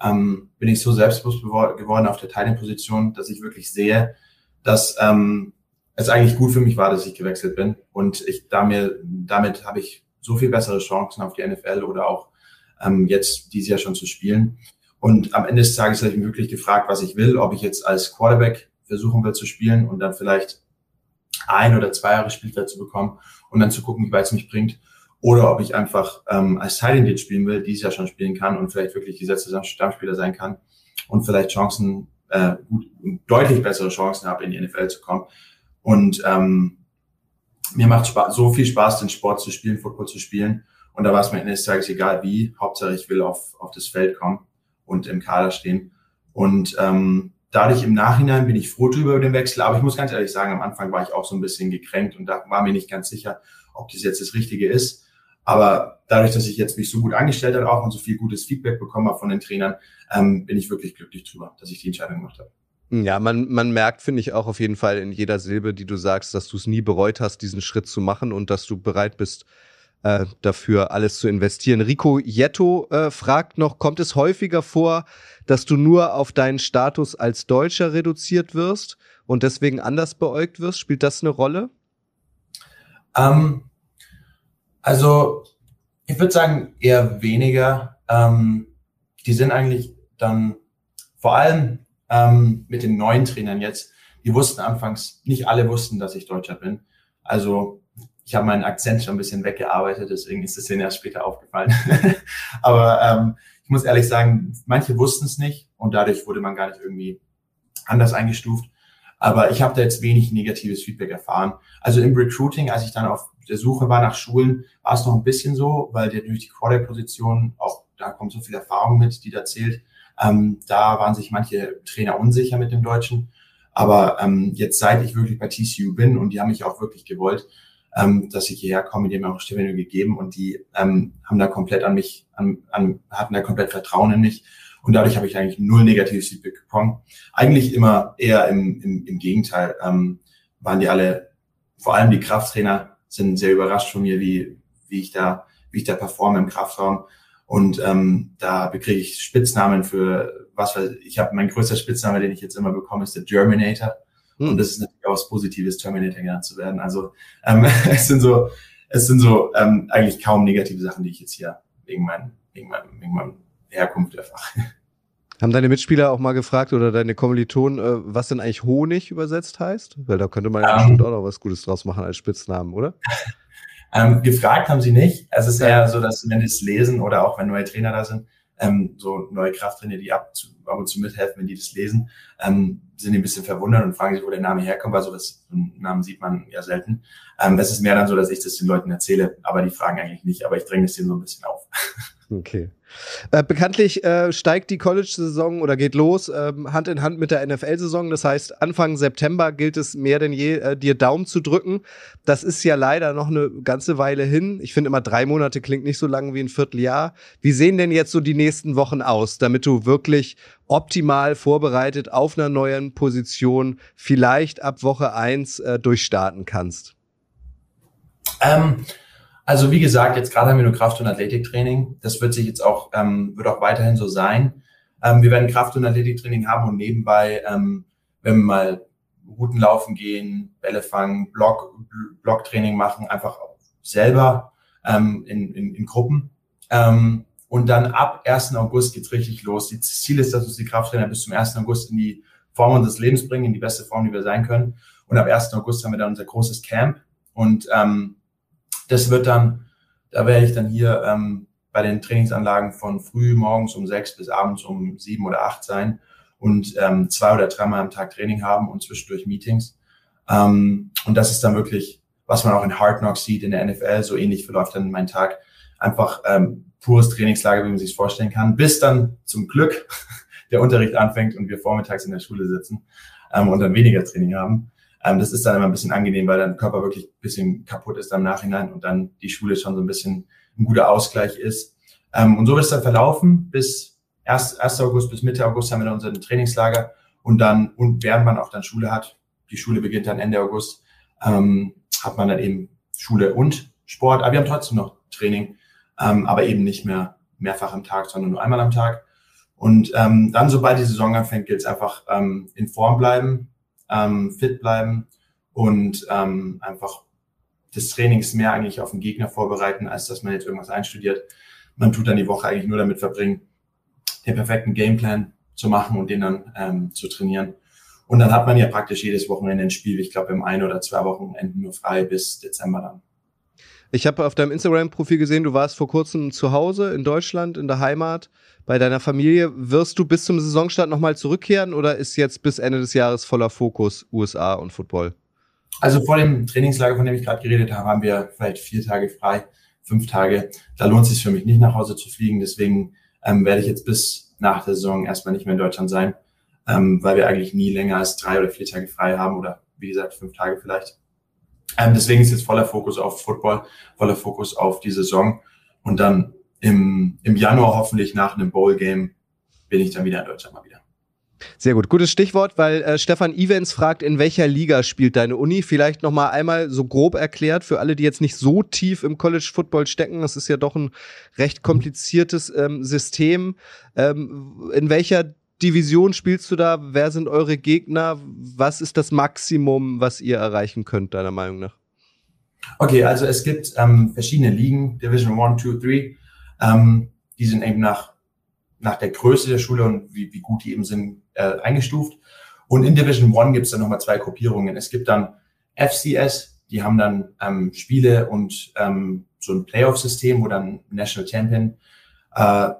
ähm, bin ich so selbstbewusst geworden auf der Teilposition, dass ich wirklich sehe, dass ähm, es eigentlich gut für mich war, dass ich gewechselt bin. Und ich da mir, damit habe ich so viel bessere Chancen auf die NFL oder auch ähm, jetzt dieses Jahr schon zu spielen. Und am Ende des Tages habe ich mich wirklich gefragt, was ich will, ob ich jetzt als Quarterback versuchen will zu spielen und dann vielleicht ein oder zwei Jahre Spielzeit zu bekommen und dann zu gucken, wie weit es mich bringt. Oder ob ich einfach ähm, als End spielen will, dieses Jahr schon spielen kann und vielleicht wirklich gesetzter Stammspieler sein kann und vielleicht Chancen, äh, gut, deutlich bessere Chancen habe, in die NFL zu kommen. Und ähm, mir macht Spaß, so viel Spaß, den Sport zu spielen, Football zu spielen. Und da war es mir eines Tages egal wie. Hauptsache ich will auf, auf das Feld kommen und im Kader stehen. Und ähm, dadurch im Nachhinein bin ich froh drüber über den Wechsel. Aber ich muss ganz ehrlich sagen, am Anfang war ich auch so ein bisschen gekränkt und da war mir nicht ganz sicher, ob das jetzt das Richtige ist. Aber dadurch, dass ich jetzt mich so gut angestellt habe auch und so viel gutes Feedback bekommen habe von den Trainern, ähm, bin ich wirklich glücklich drüber, dass ich die Entscheidung gemacht habe. Ja, man, man merkt, finde ich, auch auf jeden Fall in jeder Silbe, die du sagst, dass du es nie bereut hast, diesen Schritt zu machen und dass du bereit bist, äh, dafür alles zu investieren. Rico Jetto äh, fragt noch, kommt es häufiger vor, dass du nur auf deinen Status als Deutscher reduziert wirst und deswegen anders beäugt wirst? Spielt das eine Rolle? Ähm, also, ich würde sagen, eher weniger. Ähm, die sind eigentlich dann vor allem ähm, mit den neuen Trainern jetzt, die wussten anfangs, nicht alle wussten, dass ich Deutscher bin. Also ich habe meinen Akzent schon ein bisschen weggearbeitet, deswegen ist es denen erst später aufgefallen. Aber ähm, ich muss ehrlich sagen, manche wussten es nicht und dadurch wurde man gar nicht irgendwie anders eingestuft. Aber ich habe da jetzt wenig negatives Feedback erfahren. Also im Recruiting, als ich dann auf der Suche war nach Schulen, war es noch ein bisschen so, weil der durch die Quarterback-Position auch, da kommt so viel Erfahrung mit, die da zählt. Ähm, da waren sich manche Trainer unsicher mit dem Deutschen. Aber ähm, jetzt, seit ich wirklich bei TCU bin und die haben mich auch wirklich gewollt, ähm, dass ich hierher komme, die haben mir auch Stipendium gegeben und die ähm, haben da komplett an mich, an, an, hatten da komplett Vertrauen in mich. Und dadurch habe ich eigentlich null negatives Feedback bekommen. Eigentlich immer eher im, im, im Gegenteil. Ähm, waren die alle, vor allem die Krafttrainer, sind sehr überrascht von mir, wie, wie ich da, wie ich da performe im Kraftraum. Und ähm, da bekriege ich Spitznamen für was weiß ich habe mein größter Spitzname, den ich jetzt immer bekomme, ist der Germinator. Hm. Und das ist natürlich auch was Positives, Terminator genannt zu werden. Also ähm, es sind so, es sind so ähm, eigentlich kaum negative Sachen, die ich jetzt hier wegen meinem, wegen meinem, wegen meinem Herkunft erfahre. Haben deine Mitspieler auch mal gefragt oder deine Kommilitonen, äh, was denn eigentlich Honig übersetzt heißt? Weil da könnte man ja um, ähm. bestimmt auch noch was Gutes draus machen als Spitznamen, oder? Ähm, gefragt haben sie nicht. Es ist eher so, dass wenn sie es lesen oder auch wenn neue Trainer da sind, ähm, so neue Krafttrainer, die ab, ab und zu mithelfen, wenn die das lesen, ähm, sind ein bisschen verwundert und fragen sich, wo der Name herkommt, weil sowas, so einen Namen sieht man ja selten. Ähm, es ist mehr dann so, dass ich das den Leuten erzähle, aber die fragen eigentlich nicht, aber ich dränge es denen so ein bisschen auf. Okay. Äh, bekanntlich äh, steigt die College-Saison oder geht los ähm, Hand in Hand mit der NFL-Saison. Das heißt, Anfang September gilt es mehr denn je, äh, dir Daumen zu drücken. Das ist ja leider noch eine ganze Weile hin. Ich finde immer drei Monate klingt nicht so lang wie ein Vierteljahr. Wie sehen denn jetzt so die nächsten Wochen aus, damit du wirklich optimal vorbereitet auf einer neuen Position vielleicht ab Woche eins äh, durchstarten kannst? Ähm also wie gesagt, jetzt gerade haben wir nur Kraft- und Athletiktraining. Das wird sich jetzt auch, ähm, wird auch weiterhin so sein. Ähm, wir werden Kraft- und Athletiktraining haben und nebenbei, ähm, wenn wir mal Routen laufen gehen, Bälle fangen, Block, Blocktraining machen, einfach selber ähm, in, in, in Gruppen. Ähm, und dann ab 1. August geht's richtig los. Das Ziel ist, dass uns die Krafttrainer bis zum 1. August in die Form unseres Lebens bringen, in die beste Form, die wir sein können. Und ab 1. August haben wir dann unser großes Camp. Und ähm, das wird dann, da werde ich dann hier ähm, bei den Trainingsanlagen von früh morgens um sechs bis abends um sieben oder acht sein und ähm, zwei oder dreimal am Tag Training haben und zwischendurch Meetings. Ähm, und das ist dann wirklich, was man auch in Hard Knocks sieht, in der NFL, so ähnlich verläuft dann mein Tag. Einfach ähm, pures Trainingslager, wie man sich vorstellen kann, bis dann zum Glück der Unterricht anfängt und wir vormittags in der Schule sitzen ähm, und dann weniger Training haben. Ähm, das ist dann immer ein bisschen angenehm, weil dein Körper wirklich ein bisschen kaputt ist im Nachhinein und dann die Schule schon so ein bisschen ein guter Ausgleich ist. Ähm, und so wird es dann verlaufen. Bis 1. 1. August bis Mitte August haben wir dann unser Trainingslager und dann, und während man auch dann Schule hat, die Schule beginnt dann Ende August, ähm, hat man dann eben Schule und Sport. Aber wir haben trotzdem noch Training, ähm, aber eben nicht mehr mehrfach am Tag, sondern nur einmal am Tag. Und ähm, dann, sobald die Saison anfängt, gilt es einfach ähm, in Form bleiben, ähm, fit bleiben und ähm, einfach des Trainings mehr eigentlich auf den Gegner vorbereiten, als dass man jetzt irgendwas einstudiert. Man tut dann die Woche eigentlich nur damit verbringen, den perfekten Gameplan zu machen und den dann ähm, zu trainieren. Und dann hat man ja praktisch jedes Wochenende ein Spiel. Ich glaube, im ein oder zwei Wochenenden nur frei bis Dezember dann. Ich habe auf deinem Instagram-Profil gesehen, du warst vor kurzem zu Hause in Deutschland, in der Heimat, bei deiner Familie. Wirst du bis zum Saisonstart nochmal zurückkehren oder ist jetzt bis Ende des Jahres voller Fokus USA und Football? Also vor dem Trainingslager, von dem ich gerade geredet habe, haben wir vielleicht vier Tage frei, fünf Tage. Da lohnt es sich für mich nicht nach Hause zu fliegen. Deswegen ähm, werde ich jetzt bis nach der Saison erstmal nicht mehr in Deutschland sein, ähm, weil wir eigentlich nie länger als drei oder vier Tage frei haben oder wie gesagt fünf Tage vielleicht. Ähm, deswegen ist jetzt voller Fokus auf Football, voller Fokus auf die Saison. Und dann im, im Januar hoffentlich nach einem Bowl-Game bin ich dann wieder in Deutschland mal wieder. Sehr gut, gutes Stichwort, weil äh, Stefan Evans fragt, in welcher Liga spielt deine Uni? Vielleicht noch mal einmal so grob erklärt für alle, die jetzt nicht so tief im College Football stecken. Das ist ja doch ein recht kompliziertes ähm, System. Ähm, in welcher Division spielst du da? Wer sind eure Gegner? Was ist das Maximum, was ihr erreichen könnt, deiner Meinung nach? Okay, also es gibt ähm, verschiedene Ligen, Division 1, 2, 3. Ähm, die sind eben nach, nach der Größe der Schule und wie, wie gut die eben sind, äh, eingestuft. Und in Division 1 gibt es dann nochmal zwei Gruppierungen. Es gibt dann FCS, die haben dann ähm, Spiele und ähm, so ein Playoff-System, wo dann National Champion äh,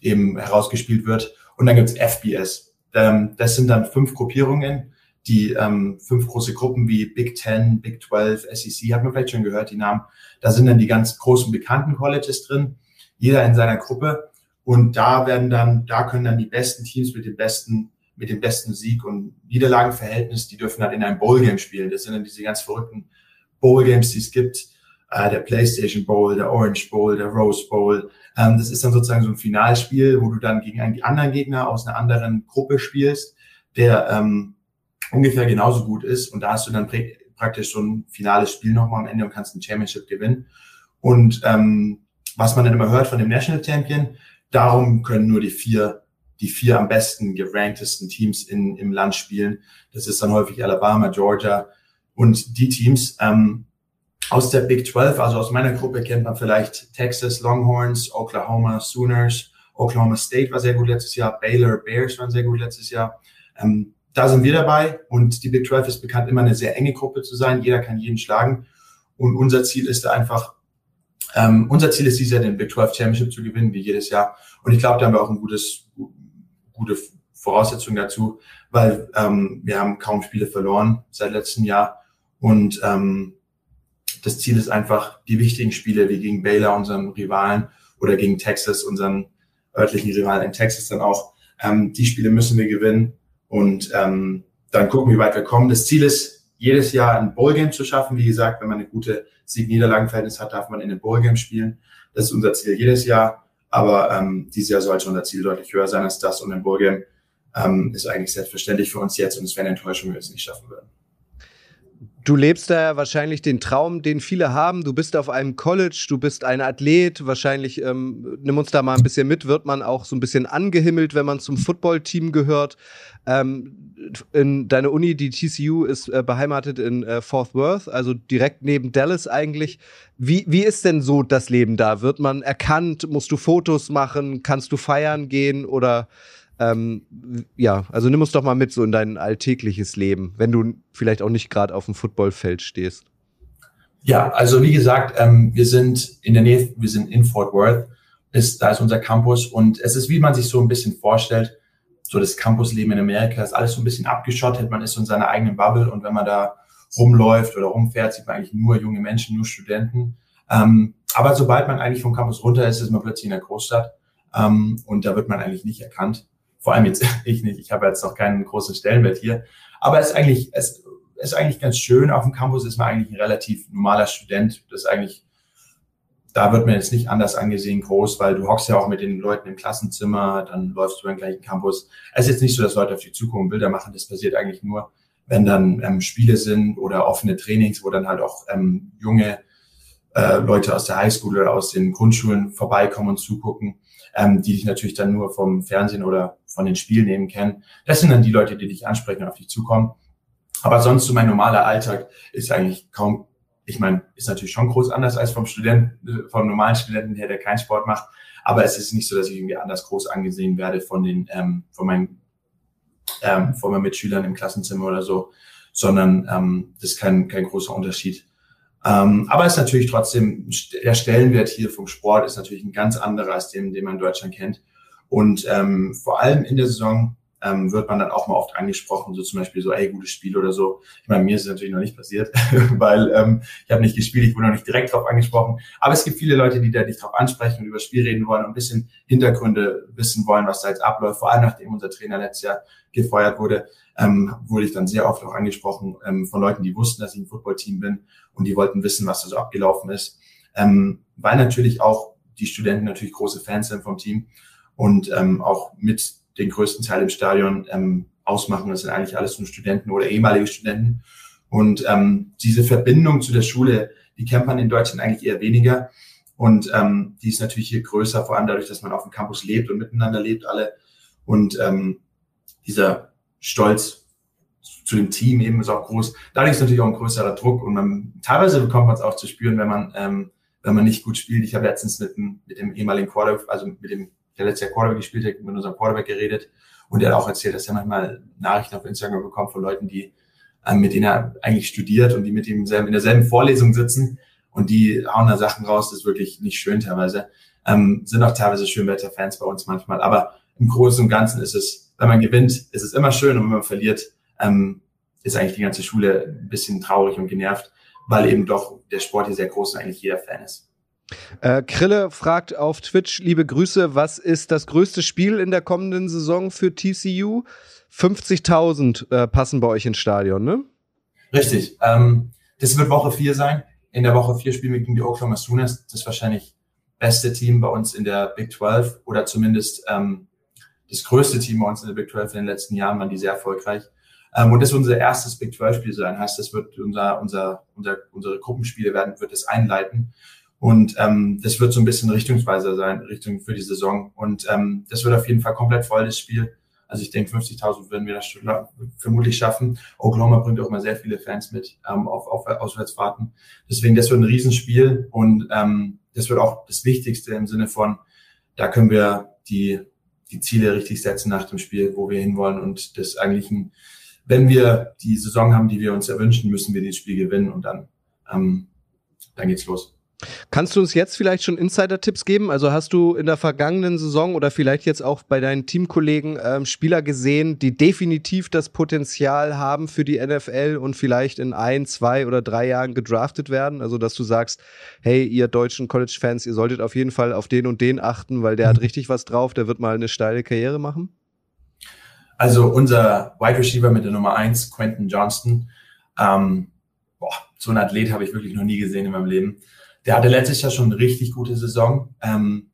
eben herausgespielt wird. Und dann gibt's FBS. Ähm, das sind dann fünf Gruppierungen, die ähm, fünf große Gruppen wie Big Ten, Big 12, SEC, hat man vielleicht schon gehört, die Namen. Da sind dann die ganz großen bekannten Colleges drin, jeder in seiner Gruppe. Und da werden dann, da können dann die besten Teams mit dem besten, mit dem besten Sieg und Niederlagenverhältnis, die dürfen dann in einem Bowl-Game spielen. Das sind dann diese ganz verrückten Bowl-Games, die es gibt. Äh, der PlayStation Bowl, der Orange Bowl, der Rose Bowl. Ähm, das ist dann sozusagen so ein Finalspiel, wo du dann gegen einen anderen Gegner aus einer anderen Gruppe spielst, der ähm, ungefähr genauso gut ist. Und da hast du dann praktisch so ein finales Spiel nochmal am Ende und kannst ein Championship gewinnen. Und ähm, was man dann immer hört von dem National Champion, darum können nur die vier, die vier am besten geranktesten Teams in, im Land spielen. Das ist dann häufig Alabama, Georgia und die Teams. Ähm, aus der Big 12, also aus meiner Gruppe kennt man vielleicht Texas Longhorns, Oklahoma Sooners, Oklahoma State war sehr gut letztes Jahr, Baylor Bears waren sehr gut letztes Jahr. Ähm, da sind wir dabei und die Big 12 ist bekannt, immer eine sehr enge Gruppe zu sein. Jeder kann jeden schlagen. Und unser Ziel ist da einfach, ähm, unser Ziel ist dieses Jahr den Big 12 Championship zu gewinnen, wie jedes Jahr. Und ich glaube, da haben wir auch ein gutes, gute, Voraussetzung dazu, weil ähm, wir haben kaum Spiele verloren seit letztem Jahr und ähm, das Ziel ist einfach, die wichtigen Spiele wie gegen Baylor, unseren Rivalen, oder gegen Texas, unseren örtlichen Rivalen in Texas dann auch, ähm, die Spiele müssen wir gewinnen und ähm, dann gucken, wie weit wir kommen. Das Ziel ist, jedes Jahr ein Bowl-Game zu schaffen. Wie gesagt, wenn man eine gute Sieg-Niederlagen-Verhältnis hat, darf man in ein Bowl-Game spielen. Das ist unser Ziel jedes Jahr. Aber ähm, dieses Jahr sollte unser Ziel deutlich höher sein als das. Und ein Bowl-Game ähm, ist eigentlich selbstverständlich für uns jetzt. Und es wäre eine Enttäuschung, wenn wir es nicht schaffen würden. Du lebst da wahrscheinlich den Traum, den viele haben. Du bist auf einem College, du bist ein Athlet. Wahrscheinlich, ähm, nimm uns da mal ein bisschen mit, wird man auch so ein bisschen angehimmelt, wenn man zum Footballteam gehört. Ähm, in deine Uni, die TCU, ist äh, beheimatet in äh, Fort Worth, also direkt neben Dallas eigentlich. Wie, wie ist denn so das Leben da? Wird man erkannt? Musst du Fotos machen? Kannst du feiern gehen? Oder ähm, ja, also nimm uns doch mal mit so in dein alltägliches Leben, wenn du vielleicht auch nicht gerade auf dem Footballfeld stehst. Ja, also wie gesagt, ähm, wir sind in der Nähe, wir sind in Fort Worth, ist, da ist unser Campus und es ist, wie man sich so ein bisschen vorstellt, so das Campusleben in Amerika ist alles so ein bisschen abgeschottet, man ist so in seiner eigenen Bubble und wenn man da rumläuft oder rumfährt, sieht man eigentlich nur junge Menschen, nur Studenten. Ähm, aber sobald man eigentlich vom Campus runter ist, ist man plötzlich in der Großstadt ähm, und da wird man eigentlich nicht erkannt. Vor allem jetzt ich nicht. Ich habe jetzt noch keinen großen Stellenwert hier. Aber es ist eigentlich, es ist eigentlich ganz schön. Auf dem Campus ist man eigentlich ein relativ normaler Student. Das ist eigentlich, da wird man jetzt nicht anders angesehen groß, weil du hockst ja auch mit den Leuten im Klassenzimmer, dann läufst du über den gleichen Campus. Es ist jetzt nicht so, dass Leute auf die Zukunft Bilder machen. Das passiert eigentlich nur, wenn dann ähm, Spiele sind oder offene Trainings, wo dann halt auch ähm, junge äh, Leute aus der Highschool oder aus den Grundschulen vorbeikommen und zugucken ähm, die dich natürlich dann nur vom Fernsehen oder von den Spielen eben kennen. Das sind dann die Leute, die dich ansprechen und auf dich zukommen. Aber sonst so mein normaler Alltag ist eigentlich kaum, ich meine, ist natürlich schon groß anders als vom Studenten, vom normalen Studenten her, der keinen Sport macht. Aber es ist nicht so, dass ich irgendwie anders groß angesehen werde von den, ähm, von meinen, ähm, von meinen Mitschülern im Klassenzimmer oder so, sondern ähm, das ist kein, kein großer Unterschied. Ähm, aber es ist natürlich trotzdem, der Stellenwert hier vom Sport ist natürlich ein ganz anderer als dem, den man in Deutschland kennt. Und ähm, vor allem in der Saison ähm, wird man dann auch mal oft angesprochen, so zum Beispiel so, ey, gutes Spiel oder so. Ich meine, mir ist es natürlich noch nicht passiert, weil ähm, ich habe nicht gespielt, ich wurde noch nicht direkt darauf angesprochen. Aber es gibt viele Leute, die da nicht darauf ansprechen und über das Spiel reden wollen und ein bisschen Hintergründe wissen wollen, was da jetzt abläuft. Vor allem nachdem unser Trainer letztes Jahr gefeuert wurde, ähm, wurde ich dann sehr oft auch angesprochen ähm, von Leuten, die wussten, dass ich ein Footballteam bin und die wollten wissen, was da so abgelaufen ist. Ähm, weil natürlich auch die Studenten natürlich große Fans sind vom Team und ähm, auch mit den größten Teil im Stadion ähm, ausmachen. Das sind eigentlich alles nur Studenten oder ehemalige Studenten. Und ähm, diese Verbindung zu der Schule, die kennt man in Deutschland eigentlich eher weniger. Und ähm, die ist natürlich hier größer, vor allem dadurch, dass man auf dem Campus lebt und miteinander lebt alle. Und ähm, dieser Stolz zu dem Team eben ist auch groß. Dadurch ist natürlich auch ein größerer Druck und man teilweise bekommt man es auch zu spüren, wenn man ähm, wenn man nicht gut spielt. Ich habe letztens mit dem, mit dem ehemaligen Quarterback, also mit dem der letztes Jahr Quarterback gespielt hat, mit unserem Quarterback geredet und er hat auch erzählt, dass er manchmal Nachrichten auf Instagram bekommt von Leuten, die ähm, mit denen er eigentlich studiert und die mit ihm in derselben Vorlesung sitzen und die hauen da Sachen raus, das ist wirklich nicht schön teilweise. Ähm, sind auch teilweise Schönwetter-Fans bei uns manchmal, aber im Großen und Ganzen ist es, wenn man gewinnt, ist es immer schön und wenn man verliert, ähm, ist eigentlich die ganze Schule ein bisschen traurig und genervt, weil eben doch der Sport hier sehr groß und eigentlich jeder Fan ist. Äh, Krille fragt auf Twitch, liebe Grüße, was ist das größte Spiel in der kommenden Saison für TCU? 50.000 äh, passen bei euch ins Stadion, ne? Richtig. Ähm, das wird Woche 4 sein. In der Woche 4 spielen wir gegen die Oklahoma Sooners. Das wahrscheinlich beste Team bei uns in der Big 12 oder zumindest ähm, das größte Team bei uns in der Big 12 in den letzten Jahren, waren die sehr erfolgreich. Ähm, und das wird unser erstes Big 12 Spiel sein. Heißt, das wird unser, unser, unser, unsere Gruppenspiele werden, wird das einleiten. Und ähm, das wird so ein bisschen Richtungsweiser sein, Richtung für die Saison. Und ähm, das wird auf jeden Fall komplett voll, das Spiel. Also ich denke, 50.000 werden wir das vermutlich schaffen. Oklahoma bringt auch immer sehr viele Fans mit ähm, auf, auf Auswärtsfahrten. Deswegen, das wird ein Riesenspiel und ähm, das wird auch das Wichtigste im Sinne von, da können wir die, die Ziele richtig setzen nach dem Spiel, wo wir hinwollen und das eigentlich ein, wenn wir die Saison haben, die wir uns erwünschen, müssen wir dieses Spiel gewinnen und dann, ähm, dann geht's los. Kannst du uns jetzt vielleicht schon Insider-Tipps geben? Also hast du in der vergangenen Saison oder vielleicht jetzt auch bei deinen Teamkollegen ähm, Spieler gesehen, die definitiv das Potenzial haben für die NFL und vielleicht in ein, zwei oder drei Jahren gedraftet werden? Also dass du sagst, hey, ihr deutschen College-Fans, ihr solltet auf jeden Fall auf den und den achten, weil der hat mhm. richtig was drauf, der wird mal eine steile Karriere machen? Also unser Wide Receiver mit der Nummer eins, Quentin Johnston, ähm, boah, so ein Athlet habe ich wirklich noch nie gesehen in meinem Leben. Der hatte letztes Jahr schon eine richtig gute Saison. Ähm,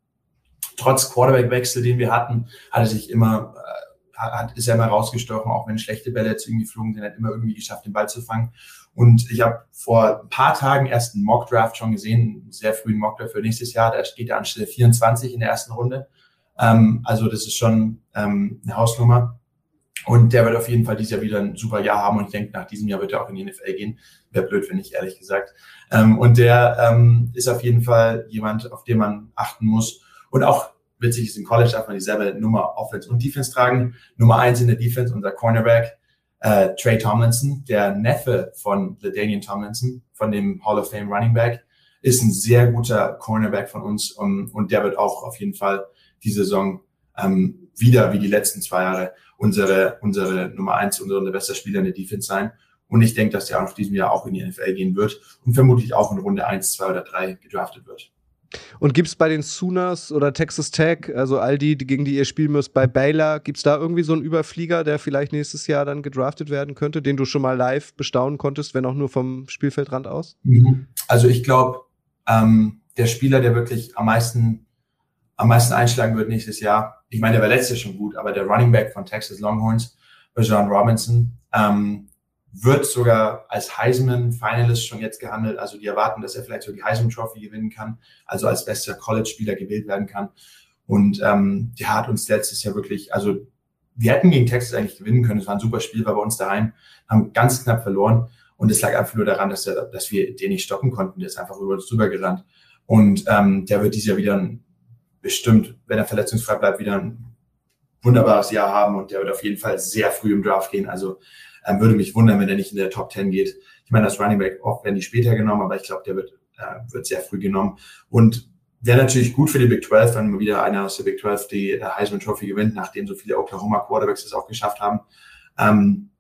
trotz Quarterback-Wechsel, den wir hatten, hat er sich immer, äh, hat, ist er immer rausgestochen, auch wenn schlechte Bälle jetzt irgendwie flogen sind, hat immer irgendwie geschafft, den Ball zu fangen. Und ich habe vor ein paar Tagen erst einen Mock-Draft schon gesehen, einen sehr frühen Mock-Draft für nächstes Jahr. Da steht er an Stelle 24 in der ersten Runde. Ähm, also das ist schon ähm, eine Hausnummer. Und der wird auf jeden Fall dieses Jahr wieder ein super Jahr haben und ich denke, nach diesem Jahr wird er auch in die NFL gehen. Wäre blöd, wenn nicht, ehrlich gesagt. Ähm, und der ähm, ist auf jeden Fall jemand, auf den man achten muss. Und auch witzig ist, im College darf man dieselbe Nummer Offense und Defense tragen. Nummer eins in der Defense, unser Cornerback, äh, Trey Tomlinson, der Neffe von LaDainian Tomlinson, von dem Hall of Fame Running Back, ist ein sehr guter Cornerback von uns um, und der wird auch auf jeden Fall die Saison ähm, wieder wie die letzten zwei Jahre unsere, unsere Nummer eins, unsere bester Spieler in der Defense sein. Und ich denke, dass der auch auf diesem Jahr auch in die NFL gehen wird und vermutlich auch in Runde eins, zwei oder drei gedraftet wird. Und gibt es bei den Sooners oder Texas Tech, also all die, gegen die ihr spielen müsst, bei Baylor, gibt es da irgendwie so einen Überflieger, der vielleicht nächstes Jahr dann gedraftet werden könnte, den du schon mal live bestaunen konntest, wenn auch nur vom Spielfeldrand aus? Mhm. Also ich glaube, ähm, der Spieler, der wirklich am meisten, am meisten einschlagen wird nächstes Jahr, ich meine, der war letztes Jahr schon gut, aber der Running Back von Texas Longhorns, John Robinson, ähm, wird sogar als Heisman-Finalist schon jetzt gehandelt. Also die erwarten, dass er vielleicht so die Heisman Trophy gewinnen kann, also als bester College-Spieler gewählt werden kann. Und ähm, der hat uns letztes Jahr wirklich, also wir hätten gegen Texas eigentlich gewinnen können. Es war ein super Spiel, war bei uns daheim, haben ganz knapp verloren. Und es lag einfach nur daran, dass, er, dass wir den nicht stoppen konnten. Der ist einfach über uns drüber gerannt. Und ähm, der wird dieses Jahr wieder ein, bestimmt, wenn er verletzungsfrei bleibt, wieder ein wunderbares Jahr haben. Und der wird auf jeden Fall sehr früh im Draft gehen. Also ähm, würde mich wundern, wenn er nicht in der Top 10 geht. Ich meine, als Running Back oft werden die später genommen, aber ich glaube, der wird, äh, wird sehr früh genommen. Und wäre natürlich gut für die Big 12, wenn mal wieder einer aus der Big 12 die äh, Heisman Trophy gewinnt, nachdem so viele Oklahoma Quarterbacks das auch geschafft haben. Ähm,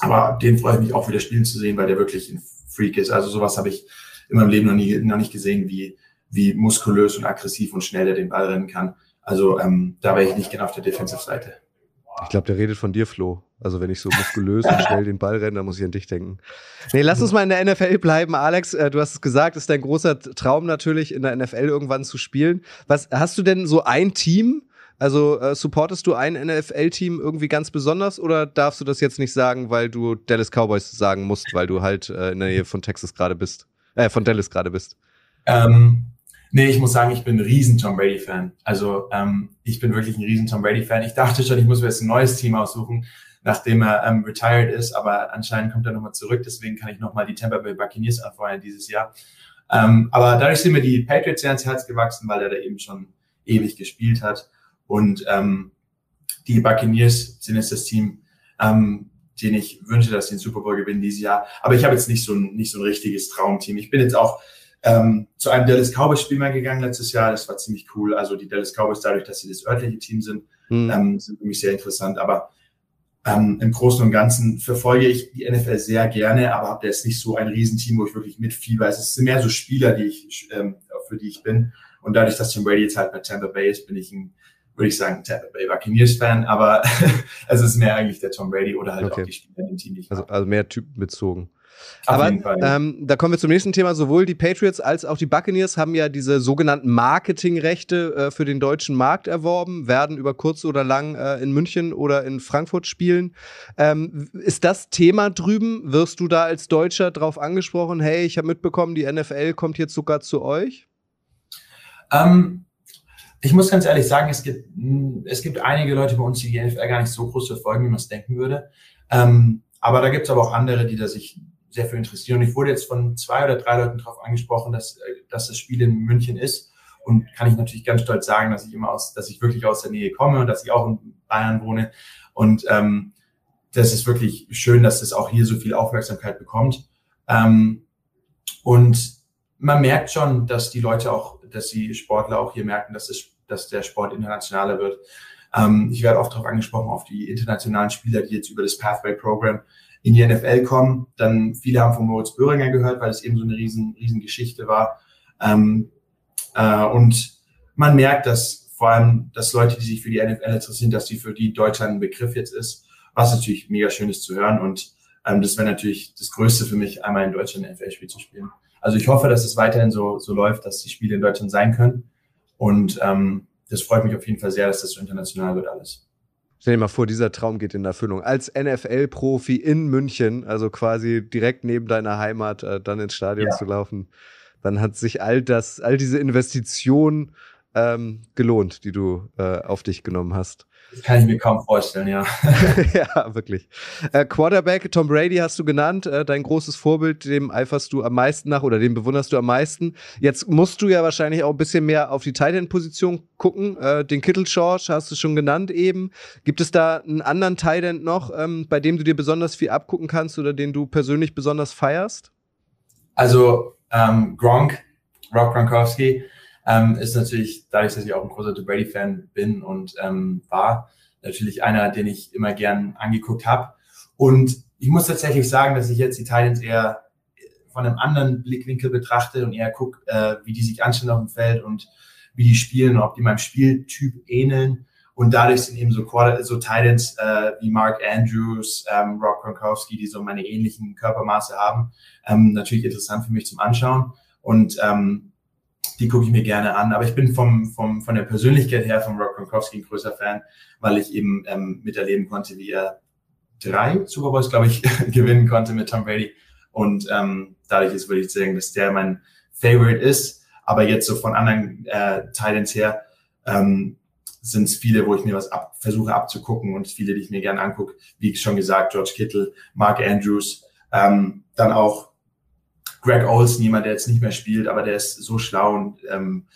aber den freue ich mich auch wieder spielen zu sehen, weil der wirklich ein Freak ist. Also sowas habe ich in meinem Leben noch, nie, noch nicht gesehen, wie, wie muskulös und aggressiv und schnell er den Ball rennen kann. Also ähm, da wäre ich nicht genau auf der Defensive-Seite. Ich glaube, der redet von dir, Flo. Also wenn ich so muskulös und schnell den Ball renne, dann muss ich an dich denken. Nee, lass uns mal in der NFL bleiben, Alex. Äh, du hast es gesagt, ist dein großer Traum natürlich, in der NFL irgendwann zu spielen. Was hast du denn so ein Team? Also äh, supportest du ein NFL-Team irgendwie ganz besonders oder darfst du das jetzt nicht sagen, weil du Dallas Cowboys sagen musst, weil du halt äh, in der Nähe von Texas gerade bist, äh, von Dallas gerade bist? Ähm, Nee, ich muss sagen, ich bin ein riesen Tom Brady-Fan. Also ähm, ich bin wirklich ein riesen Tom Brady-Fan. Ich dachte schon, ich muss mir jetzt ein neues Team aussuchen, nachdem er ähm, retired ist, aber anscheinend kommt er nochmal zurück. Deswegen kann ich nochmal die Tampa Bay Buccaneers anfeuern dieses Jahr. Ähm, aber dadurch sind mir die Patriots sehr ans Herz gewachsen, weil er da eben schon ewig gespielt hat. Und ähm, die Buccaneers sind jetzt das Team, ähm, den ich wünsche, dass sie den Super Bowl gewinnen dieses Jahr. Aber ich habe jetzt nicht so ein, nicht so ein richtiges Traumteam. Ich bin jetzt auch ähm, zu einem Dallas Cowboys Spiel mal gegangen letztes Jahr. Das war ziemlich cool. Also die Dallas Cowboys, dadurch, dass sie das örtliche Team sind, mhm. ähm, sind für mich sehr interessant. Aber ähm, im Großen und Ganzen verfolge ich die NFL sehr gerne, aber habe jetzt nicht so ein Riesenteam, wo ich wirklich mitfieber. Es sind mehr so Spieler, die ich, ähm, für die ich bin. Und dadurch, dass Tim Brady jetzt halt bei Tampa Bay ist, bin ich ein, würde ich sagen, Tampa Bay Buccaneers Fan, aber es ist mehr eigentlich der Tom Brady oder halt okay. auch die Spieler dem Team, die ich also, also mehr typenbezogen. Aber ähm, da kommen wir zum nächsten Thema. Sowohl die Patriots als auch die Buccaneers haben ja diese sogenannten Marketingrechte äh, für den deutschen Markt erworben, werden über kurz oder lang äh, in München oder in Frankfurt spielen. Ähm, ist das Thema drüben? Wirst du da als Deutscher drauf angesprochen? Hey, ich habe mitbekommen, die NFL kommt jetzt sogar zu euch? Ähm, ich muss ganz ehrlich sagen, es gibt, es gibt einige Leute bei uns, die die NFL gar nicht so groß verfolgen, wie man es denken würde. Ähm, aber da gibt es aber auch andere, die da sich sehr für interessieren. Und ich wurde jetzt von zwei oder drei Leuten darauf angesprochen, dass, äh, dass das Spiel in München ist. Und kann ich natürlich ganz stolz sagen, dass ich immer aus, dass ich wirklich aus der Nähe komme und dass ich auch in Bayern wohne. Und ähm, das ist wirklich schön, dass es auch hier so viel Aufmerksamkeit bekommt. Ähm, und man merkt schon, dass die Leute auch, dass die Sportler auch hier merken, dass, es, dass der Sport internationaler wird. Ähm, ich werde oft darauf angesprochen, auf die internationalen Spieler, die jetzt über das Pathway Program in die NFL kommen. Dann viele haben von Moritz Böhringer gehört, weil es eben so eine riesen, riesen Geschichte war. Ähm, äh, und man merkt, dass vor allem, dass Leute, die sich für die NFL interessieren, dass die für die Deutschland ein Begriff jetzt ist, was natürlich mega schön ist zu hören. Und ähm, das wäre natürlich das Größte für mich, einmal in Deutschland ein NFL-Spiel zu spielen. Also ich hoffe, dass es weiterhin so, so läuft, dass die Spiele in Deutschland sein können. Und ähm, das freut mich auf jeden Fall sehr, dass das so international wird alles. Stell dir mal vor, dieser Traum geht in Erfüllung. Als NFL-Profi in München, also quasi direkt neben deiner Heimat, äh, dann ins Stadion ja. zu laufen, dann hat sich all das, all diese Investitionen ähm, gelohnt, die du äh, auf dich genommen hast. Das kann ich mir kaum vorstellen, ja. ja, wirklich. Äh, Quarterback Tom Brady hast du genannt, äh, dein großes Vorbild, dem eiferst du am meisten nach oder dem bewunderst du am meisten. Jetzt musst du ja wahrscheinlich auch ein bisschen mehr auf die Tight End Position gucken. Äh, den Kittle George hast du schon genannt eben. Gibt es da einen anderen Tight End noch, ähm, bei dem du dir besonders viel abgucken kannst oder den du persönlich besonders feierst? Also ähm, Gronk, Rob Gronkowski, ähm, ist natürlich, dadurch, dass ich auch ein großer Brady-Fan bin und ähm, war, natürlich einer, den ich immer gern angeguckt habe. Und ich muss tatsächlich sagen, dass ich jetzt die Titans eher von einem anderen Blickwinkel betrachte und eher gucke, äh, wie die sich anstellen auf dem Feld und wie die spielen und ob die meinem Spieltyp ähneln. Und dadurch sind eben so, so Titans äh, wie Mark Andrews, ähm, Rob Gronkowski, die so meine ähnlichen Körpermaße haben, ähm, natürlich interessant für mich zum Anschauen. Und ähm, die gucke ich mir gerne an. Aber ich bin vom, vom, von der Persönlichkeit her von Rob Gronkowski ein größer Fan, weil ich eben ähm, miterleben konnte, wie er drei Super Bowls, glaube ich, gewinnen konnte mit Tom Brady. Und ähm, dadurch ist, würde ich sagen, dass der mein Favorite ist. Aber jetzt so von anderen äh, Titans her ähm, sind es viele, wo ich mir was ab, versuche abzugucken und viele, die ich mir gerne angucke. Wie schon gesagt, George Kittle, Mark Andrews, ähm, dann auch Greg Olsen, jemand, der jetzt nicht mehr spielt, aber der ist so schlau und ähm,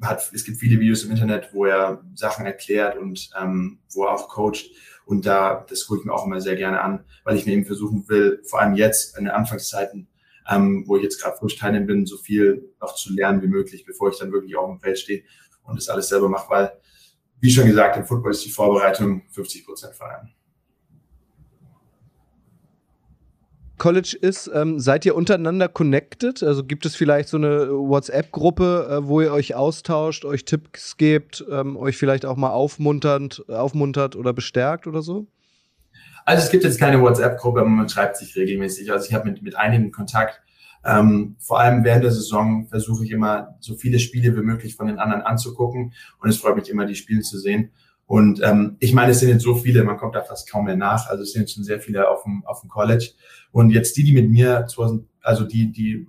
hat, es gibt viele Videos im Internet, wo er Sachen erklärt und ähm, wo er auch coacht. Und da, das gucke ich mir auch immer sehr gerne an, weil ich mir eben versuchen will, vor allem jetzt in den Anfangszeiten, ähm, wo ich jetzt gerade frisch teilnehmen bin, so viel noch zu lernen wie möglich, bevor ich dann wirklich auf dem Feld stehe und das alles selber mache, weil, wie schon gesagt, im Football ist die Vorbereitung 50 Prozent vor allem. College ist, ähm, seid ihr untereinander connected? Also gibt es vielleicht so eine WhatsApp-Gruppe, äh, wo ihr euch austauscht, euch Tipps gebt, ähm, euch vielleicht auch mal aufmunternd, aufmuntert oder bestärkt oder so? Also es gibt jetzt keine WhatsApp-Gruppe, man schreibt sich regelmäßig. Also ich habe mit, mit einigen Kontakt. Ähm, vor allem während der Saison versuche ich immer so viele Spiele wie möglich von den anderen anzugucken und es freut mich immer, die Spiele zu sehen. Und ähm, ich meine, es sind jetzt so viele, man kommt da fast kaum mehr nach. Also es sind schon sehr viele auf dem, auf dem College. Und jetzt die, die mit mir, also die, die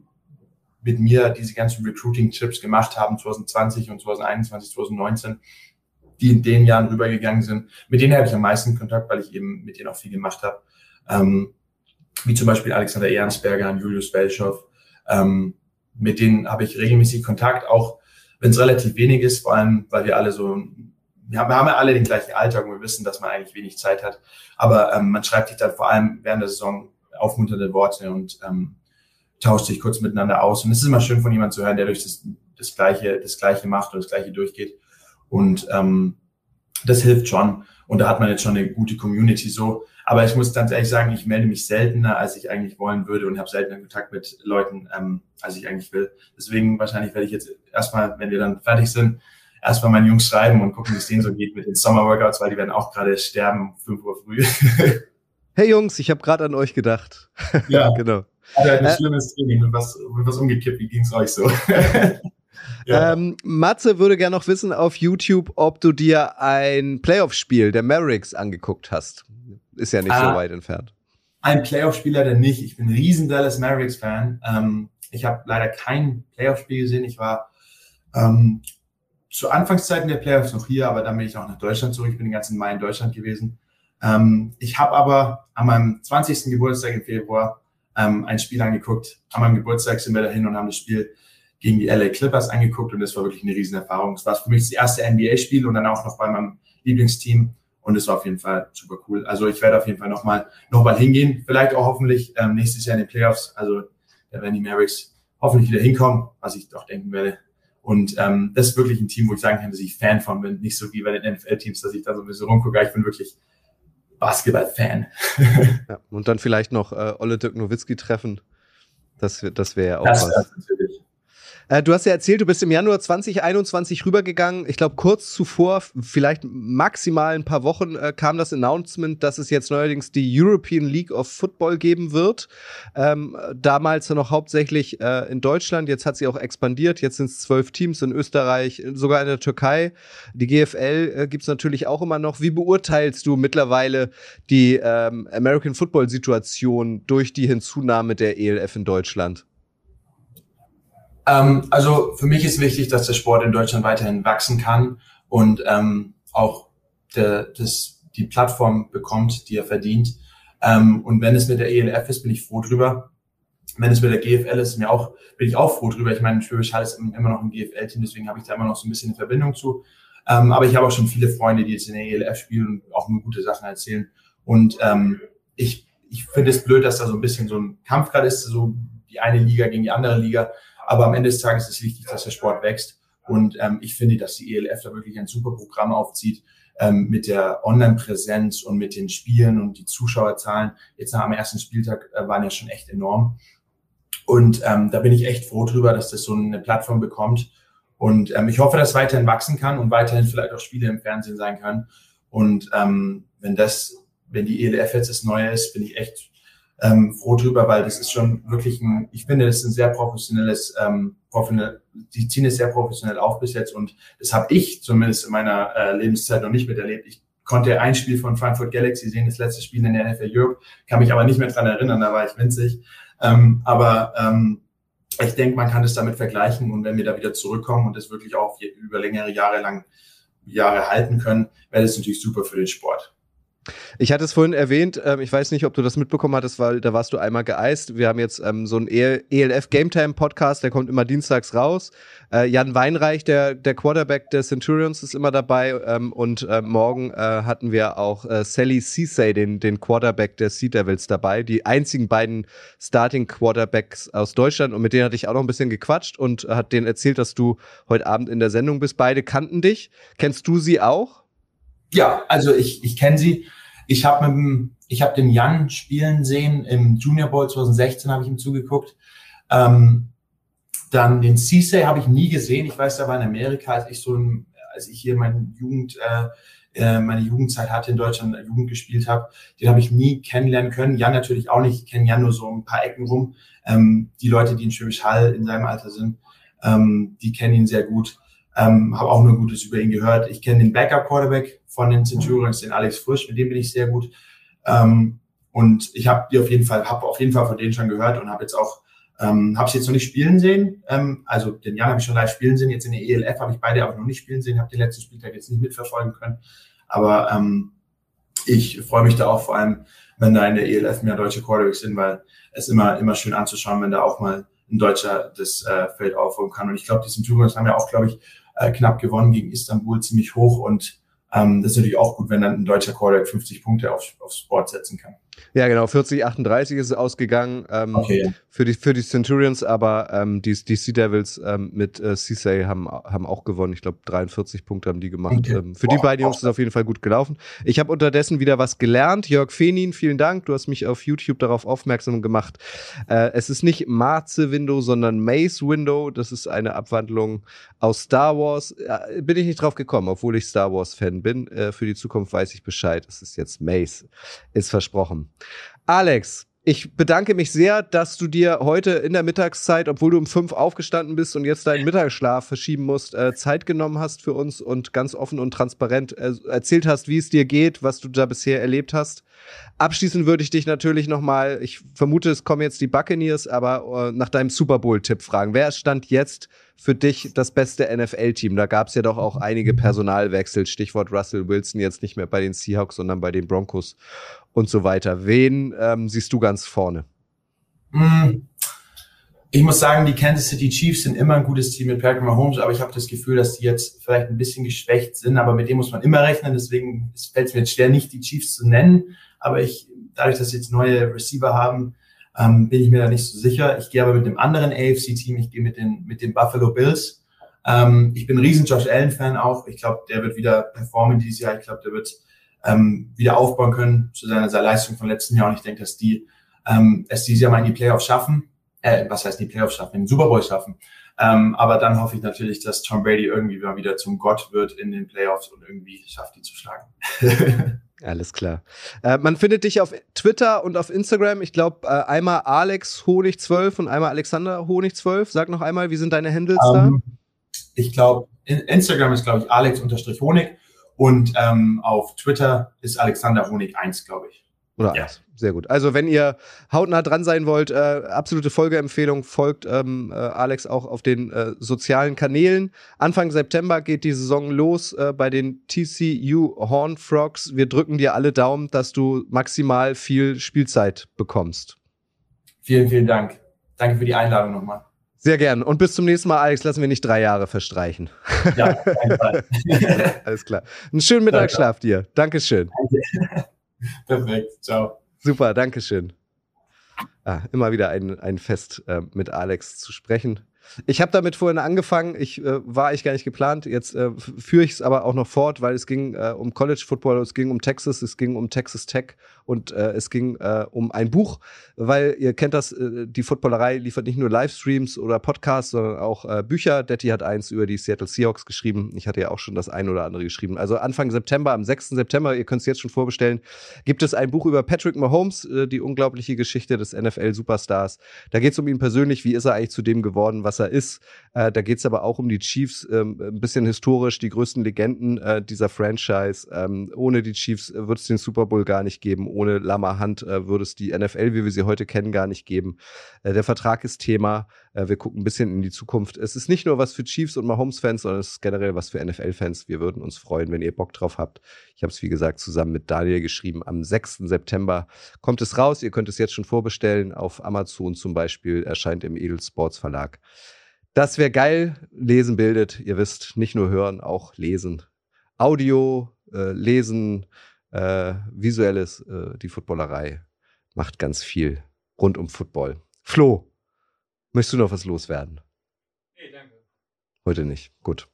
mit mir diese ganzen Recruiting-Trips gemacht haben, 2020 und 2021, 2019, die in den Jahren rübergegangen sind, mit denen habe ich am meisten Kontakt, weil ich eben mit denen auch viel gemacht habe. Ähm, wie zum Beispiel Alexander Ehrensberger und Julius Belschow. Ähm, mit denen habe ich regelmäßig Kontakt, auch wenn es relativ wenig ist, vor allem, weil wir alle so wir haben, wir haben ja alle den gleichen Alltag und wir wissen, dass man eigentlich wenig Zeit hat. Aber ähm, man schreibt sich dann vor allem während der Saison aufmunternde Worte und ähm, tauscht sich kurz miteinander aus. Und es ist immer schön von jemandem zu hören, der durch das, das Gleiche, das Gleiche macht und das Gleiche durchgeht. Und ähm, das hilft schon. Und da hat man jetzt schon eine gute Community so. Aber ich muss ganz ehrlich sagen, ich melde mich seltener, als ich eigentlich wollen würde und habe seltener Kontakt mit Leuten, ähm, als ich eigentlich will. Deswegen wahrscheinlich werde ich jetzt erstmal, wenn wir dann fertig sind, erstmal meinen Jungs schreiben und gucken, wie es denen so geht mit den Summer-Workouts, weil die werden auch gerade sterben, 5 Uhr früh. hey Jungs, ich habe gerade an euch gedacht. Ja, genau. Also ein äh, schlimmes Training und was, was umgekippt. Wie ging es euch so? ja. ähm, Matze würde gerne noch wissen auf YouTube, ob du dir ein Playoff-Spiel der Mavericks angeguckt hast. Ist ja nicht ah, so weit entfernt. Ein Playoff-Spieler denn nicht. Ich bin ein riesen Dallas Mavericks-Fan. Ähm, ich habe leider kein Playoff-Spiel gesehen. Ich war ähm, zu Anfangszeiten der Playoffs noch hier, aber dann bin ich auch nach Deutschland zurück. Ich bin den ganzen Mai in Deutschland gewesen. Ähm, ich habe aber an meinem 20. Geburtstag im Februar ähm, ein Spiel angeguckt. An meinem Geburtstag sind wir dahin und haben das Spiel gegen die LA Clippers angeguckt und das war wirklich eine riesen Erfahrung. Es war für mich das erste NBA-Spiel und dann auch noch bei meinem Lieblingsteam und es war auf jeden Fall super cool. Also ich werde auf jeden Fall nochmal noch mal hingehen, vielleicht auch hoffentlich ähm, nächstes Jahr in den Playoffs. Also da werden die Mavericks hoffentlich wieder hinkommen, was ich doch denken werde. Und ähm, das ist wirklich ein Team, wo ich sagen kann, dass ich Fan von bin. Nicht so wie bei den NFL-Teams, dass ich da so ein bisschen rumgucke. Ich bin wirklich Basketball-Fan. ja, und dann vielleicht noch äh, Olle Dirk Nowitzki treffen. Das, das wäre ja auch das, was. Das äh, du hast ja erzählt, du bist im Januar 2021 rübergegangen. Ich glaube, kurz zuvor, vielleicht maximal ein paar Wochen, äh, kam das Announcement, dass es jetzt neuerdings die European League of Football geben wird. Ähm, damals noch hauptsächlich äh, in Deutschland. Jetzt hat sie auch expandiert. Jetzt sind es zwölf Teams in Österreich, sogar in der Türkei. Die GFL äh, gibt es natürlich auch immer noch. Wie beurteilst du mittlerweile die ähm, American Football Situation durch die Hinzunahme der ELF in Deutschland? Ähm, also für mich ist wichtig, dass der Sport in Deutschland weiterhin wachsen kann und ähm, auch der, das, die Plattform bekommt, die er verdient. Ähm, und wenn es mit der ELF ist, bin ich froh drüber. Wenn es mit der GFL ist, mir auch, bin ich auch froh drüber. Ich meine, Schwäbisch Hall ist immer noch ein GFL-Team, deswegen habe ich da immer noch so ein bisschen eine Verbindung zu. Ähm, aber ich habe auch schon viele Freunde, die jetzt in der ELF spielen und auch nur gute Sachen erzählen. Und ähm, ich, ich finde es blöd, dass da so ein bisschen so ein Kampf gerade ist, so die eine Liga gegen die andere Liga. Aber am Ende des Tages ist es wichtig, dass der Sport wächst. Und ähm, ich finde, dass die ELF da wirklich ein super Programm aufzieht ähm, mit der Online-Präsenz und mit den Spielen und die Zuschauerzahlen. Jetzt nach dem ersten Spieltag äh, waren ja schon echt enorm. Und ähm, da bin ich echt froh drüber, dass das so eine Plattform bekommt. Und ähm, ich hoffe, dass weiterhin wachsen kann und weiterhin vielleicht auch Spiele im Fernsehen sein können. Und ähm, wenn das, wenn die ELF jetzt das Neue ist, bin ich echt ähm, froh drüber, weil das ist schon wirklich ein, ich finde, das ist ein sehr professionelles, ähm, professionell, die ziehen es sehr professionell auf bis jetzt und das habe ich zumindest in meiner äh, Lebenszeit noch nicht miterlebt. Ich konnte ein Spiel von Frankfurt Galaxy sehen, das letzte Spiel in der NFL Europe, kann mich aber nicht mehr dran erinnern, da war ich winzig. Ähm, aber ähm, ich denke, man kann das damit vergleichen und wenn wir da wieder zurückkommen und das wirklich auch über längere Jahre lang Jahre halten können, wäre das natürlich super für den Sport. Ich hatte es vorhin erwähnt, ähm, ich weiß nicht, ob du das mitbekommen hattest, weil da warst du einmal geeist. Wir haben jetzt ähm, so einen ELF Game Time Podcast, der kommt immer dienstags raus. Äh, Jan Weinreich, der, der Quarterback der Centurions, ist immer dabei. Ähm, und äh, morgen äh, hatten wir auch äh, Sally Ceesay, den, den Quarterback der Sea Devils, dabei. Die einzigen beiden Starting Quarterbacks aus Deutschland. Und mit denen hatte ich auch noch ein bisschen gequatscht und hat denen erzählt, dass du heute Abend in der Sendung bist. Beide kannten dich. Kennst du sie auch? Ja, also ich, ich kenne sie. Ich habe ich hab den Jan spielen sehen im Junior Bowl 2016, habe ich ihm zugeguckt. Ähm, dann den Cisse habe ich nie gesehen. Ich weiß, er war in Amerika, als ich so, als ich hier meine Jugend, äh, äh, meine Jugendzeit hatte in Deutschland, Jugend gespielt habe. Den habe ich nie kennenlernen können. Jan natürlich auch nicht. Ich kenne Jan nur so ein paar Ecken rum. Ähm, die Leute, die in Schwäbisch Hall in seinem Alter sind, ähm, die kennen ihn sehr gut. Ähm, habe auch nur Gutes über ihn gehört. Ich kenne den Backup-Quarterback von den Centurions, den Alex Frisch, mit dem bin ich sehr gut. Ähm, und ich habe die auf jeden Fall, habe auf jeden Fall von denen schon gehört und habe jetzt auch, ähm, habe es jetzt noch nicht spielen sehen. Ähm, also den Jan habe ich schon live spielen sehen. Jetzt in der ELF habe ich beide aber noch nicht spielen sehen. Habe den letzten Spieltag jetzt nicht mitverfolgen können. Aber ähm, ich freue mich da auch vor allem, wenn da in der ELF mehr deutsche Quarterbacks sind, weil es immer immer schön anzuschauen, wenn da auch mal ein Deutscher das äh, Feld aufholen kann. Und ich glaube, die Centurions haben ja auch, glaube ich, äh, knapp gewonnen gegen Istanbul, ziemlich hoch und ähm, das ist natürlich auch gut, wenn dann ein deutscher Quarterback 50 Punkte auf, aufs Board setzen kann. Ja, genau, 40, 38 ist es ausgegangen ähm, okay. für, die, für die Centurions, aber ähm, die, die Sea Devils ähm, mit äh, Cissay haben, haben auch gewonnen. Ich glaube, 43 Punkte haben die gemacht. Okay. Ähm, für Boah, die beiden Jungs ist es auf jeden Fall gut gelaufen. Ich habe unterdessen wieder was gelernt. Jörg Fenin, vielen Dank. Du hast mich auf YouTube darauf aufmerksam gemacht. Äh, es ist nicht Marze Window, sondern Maze Window. Das ist eine Abwandlung aus Star Wars. Äh, bin ich nicht drauf gekommen, obwohl ich Star Wars-Fan bin. Äh, für die Zukunft weiß ich Bescheid. Es ist jetzt Maze. Ist versprochen. Alex, ich bedanke mich sehr, dass du dir heute in der Mittagszeit, obwohl du um fünf aufgestanden bist und jetzt deinen Mittagsschlaf verschieben musst, äh, Zeit genommen hast für uns und ganz offen und transparent äh, erzählt hast, wie es dir geht, was du da bisher erlebt hast. Abschließend würde ich dich natürlich nochmal, ich vermute, es kommen jetzt die Buccaneers, aber äh, nach deinem Super Bowl-Tipp fragen. Wer stand jetzt für dich das beste NFL-Team? Da gab es ja doch auch einige Personalwechsel, Stichwort Russell Wilson, jetzt nicht mehr bei den Seahawks, sondern bei den Broncos und so weiter. Wen ähm, siehst du ganz vorne? Hm. Ich muss sagen, die Kansas City Chiefs sind immer ein gutes Team mit Patrick Mahomes, aber ich habe das Gefühl, dass die jetzt vielleicht ein bisschen geschwächt sind, aber mit dem muss man immer rechnen. Deswegen fällt es mir jetzt schwer, nicht die Chiefs zu nennen. Aber ich, dadurch, dass sie jetzt neue Receiver haben, ähm, bin ich mir da nicht so sicher. Ich gehe aber mit dem anderen AFC-Team, ich gehe mit den, mit den Buffalo Bills. Ähm, ich bin ein riesen Josh Allen-Fan auch. Ich glaube, der wird wieder performen dieses Jahr. Ich glaube, der wird ähm, wieder aufbauen können zu seiner, seiner Leistung vom letzten Jahr. Und ich denke, dass die ähm, es dieses Jahr mal in die Playoffs schaffen. Äh, was heißt die Playoffs schaffen? In den Super Bowl schaffen. Ähm, aber dann hoffe ich natürlich, dass Tom Brady irgendwie mal wieder zum Gott wird in den Playoffs und irgendwie schafft, die zu schlagen. Alles klar. Äh, man findet dich auf Twitter und auf Instagram. Ich glaube, äh, einmal Alex Honig 12 und einmal Alexander Honig 12. Sag noch einmal, wie sind deine Handles um, da? Ähm, ich glaube, Instagram ist, glaube ich, Alex-Honig und ähm, auf Twitter ist Alexander Honig 1, glaube ich. Oder ja. Sehr gut. Also, wenn ihr hautnah dran sein wollt, äh, absolute Folgeempfehlung, folgt ähm, äh, Alex auch auf den äh, sozialen Kanälen. Anfang September geht die Saison los äh, bei den TCU Horn Frogs. Wir drücken dir alle Daumen, dass du maximal viel Spielzeit bekommst. Vielen, vielen Dank. Danke für die Einladung nochmal. Sehr gern. Und bis zum nächsten Mal, Alex, lassen wir nicht drei Jahre verstreichen. Ja, Fall. Alles klar. Einen schönen Mittagsschlaf dir. Dankeschön. Danke. Perfekt. Ciao. Super, Dankeschön. Ah, immer wieder ein, ein Fest äh, mit Alex zu sprechen. Ich habe damit vorhin angefangen. Ich äh, war eigentlich gar nicht geplant. Jetzt äh, führe ich es aber auch noch fort, weil es ging äh, um College Football, es ging um Texas, es ging um Texas Tech und äh, es ging äh, um ein Buch, weil ihr kennt das, äh, die Footballerei liefert nicht nur Livestreams oder Podcasts, sondern auch äh, Bücher. Detti hat eins über die Seattle Seahawks geschrieben. Ich hatte ja auch schon das ein oder andere geschrieben. Also Anfang September, am 6. September, ihr könnt es jetzt schon vorbestellen, gibt es ein Buch über Patrick Mahomes, äh, die unglaubliche Geschichte des NFL-Superstars. Da geht es um ihn persönlich, wie ist er eigentlich zu dem geworden, was er ist. Äh, da geht es aber auch um die Chiefs, ähm, ein bisschen historisch, die größten Legenden äh, dieser Franchise. Ähm, ohne die Chiefs wird es den Super Bowl gar nicht geben ohne Lama Hand äh, würde es die NFL, wie wir sie heute kennen, gar nicht geben. Äh, der Vertrag ist Thema. Äh, wir gucken ein bisschen in die Zukunft. Es ist nicht nur was für Chiefs und Mahomes-Fans, sondern es ist generell was für NFL-Fans. Wir würden uns freuen, wenn ihr Bock drauf habt. Ich habe es, wie gesagt, zusammen mit Daniel geschrieben. Am 6. September kommt es raus. Ihr könnt es jetzt schon vorbestellen. Auf Amazon zum Beispiel erscheint im Edel Sports Verlag. Das wäre geil. Lesen bildet. Ihr wisst, nicht nur hören, auch lesen. Audio, äh, lesen, äh, visuelles, äh, die Footballerei macht ganz viel rund um Football. Flo, möchtest du noch was loswerden? Nee, danke. Heute nicht. Gut.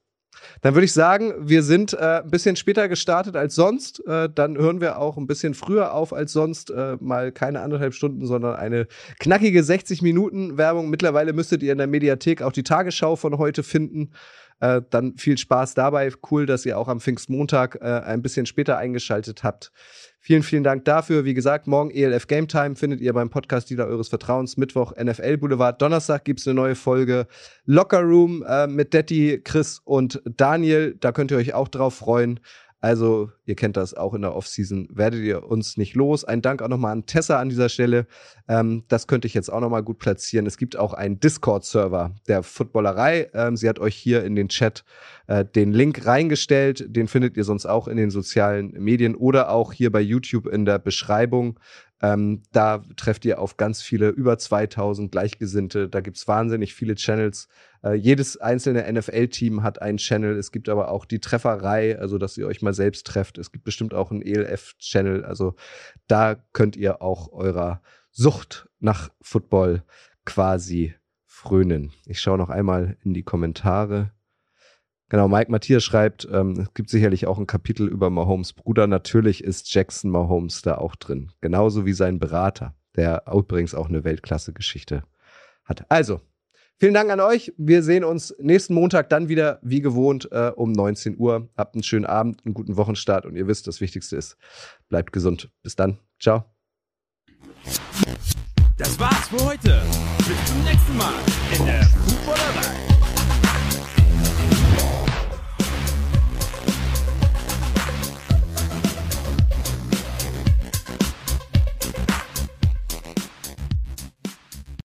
Dann würde ich sagen, wir sind äh, ein bisschen später gestartet als sonst. Äh, dann hören wir auch ein bisschen früher auf als sonst. Äh, mal keine anderthalb Stunden, sondern eine knackige 60 Minuten Werbung. Mittlerweile müsstet ihr in der Mediathek auch die Tagesschau von heute finden. Äh, dann viel Spaß dabei. Cool, dass ihr auch am Pfingstmontag äh, ein bisschen später eingeschaltet habt. Vielen, vielen Dank dafür. Wie gesagt, morgen ELF Game Time findet ihr beim Podcast-Dealer eures Vertrauens. Mittwoch NFL Boulevard. Donnerstag gibt's eine neue Folge Locker Room äh, mit Detti, Chris und Daniel. Da könnt ihr euch auch drauf freuen. Also, ihr kennt das auch in der Offseason, werdet ihr uns nicht los. Ein Dank auch nochmal an Tessa an dieser Stelle. Ähm, das könnte ich jetzt auch nochmal gut platzieren. Es gibt auch einen Discord-Server der Footballerei. Ähm, sie hat euch hier in den Chat äh, den Link reingestellt. Den findet ihr sonst auch in den sozialen Medien oder auch hier bei YouTube in der Beschreibung. Ähm, da trefft ihr auf ganz viele, über 2000 Gleichgesinnte. Da gibt's wahnsinnig viele Channels. Äh, jedes einzelne NFL-Team hat einen Channel. Es gibt aber auch die Trefferei, also dass ihr euch mal selbst trefft. Es gibt bestimmt auch einen ELF-Channel. Also da könnt ihr auch eurer Sucht nach Football quasi frönen. Ich schaue noch einmal in die Kommentare. Genau, Mike Matthias schreibt, ähm, es gibt sicherlich auch ein Kapitel über Mahomes Bruder. Natürlich ist Jackson Mahomes da auch drin. Genauso wie sein Berater, der übrigens auch eine Weltklasse-Geschichte hat. Also, vielen Dank an euch. Wir sehen uns nächsten Montag dann wieder, wie gewohnt, äh, um 19 Uhr. Habt einen schönen Abend, einen guten Wochenstart und ihr wisst, das Wichtigste ist, bleibt gesund. Bis dann. Ciao. Das war's für heute. Bis zum nächsten Mal in der Fußballerei.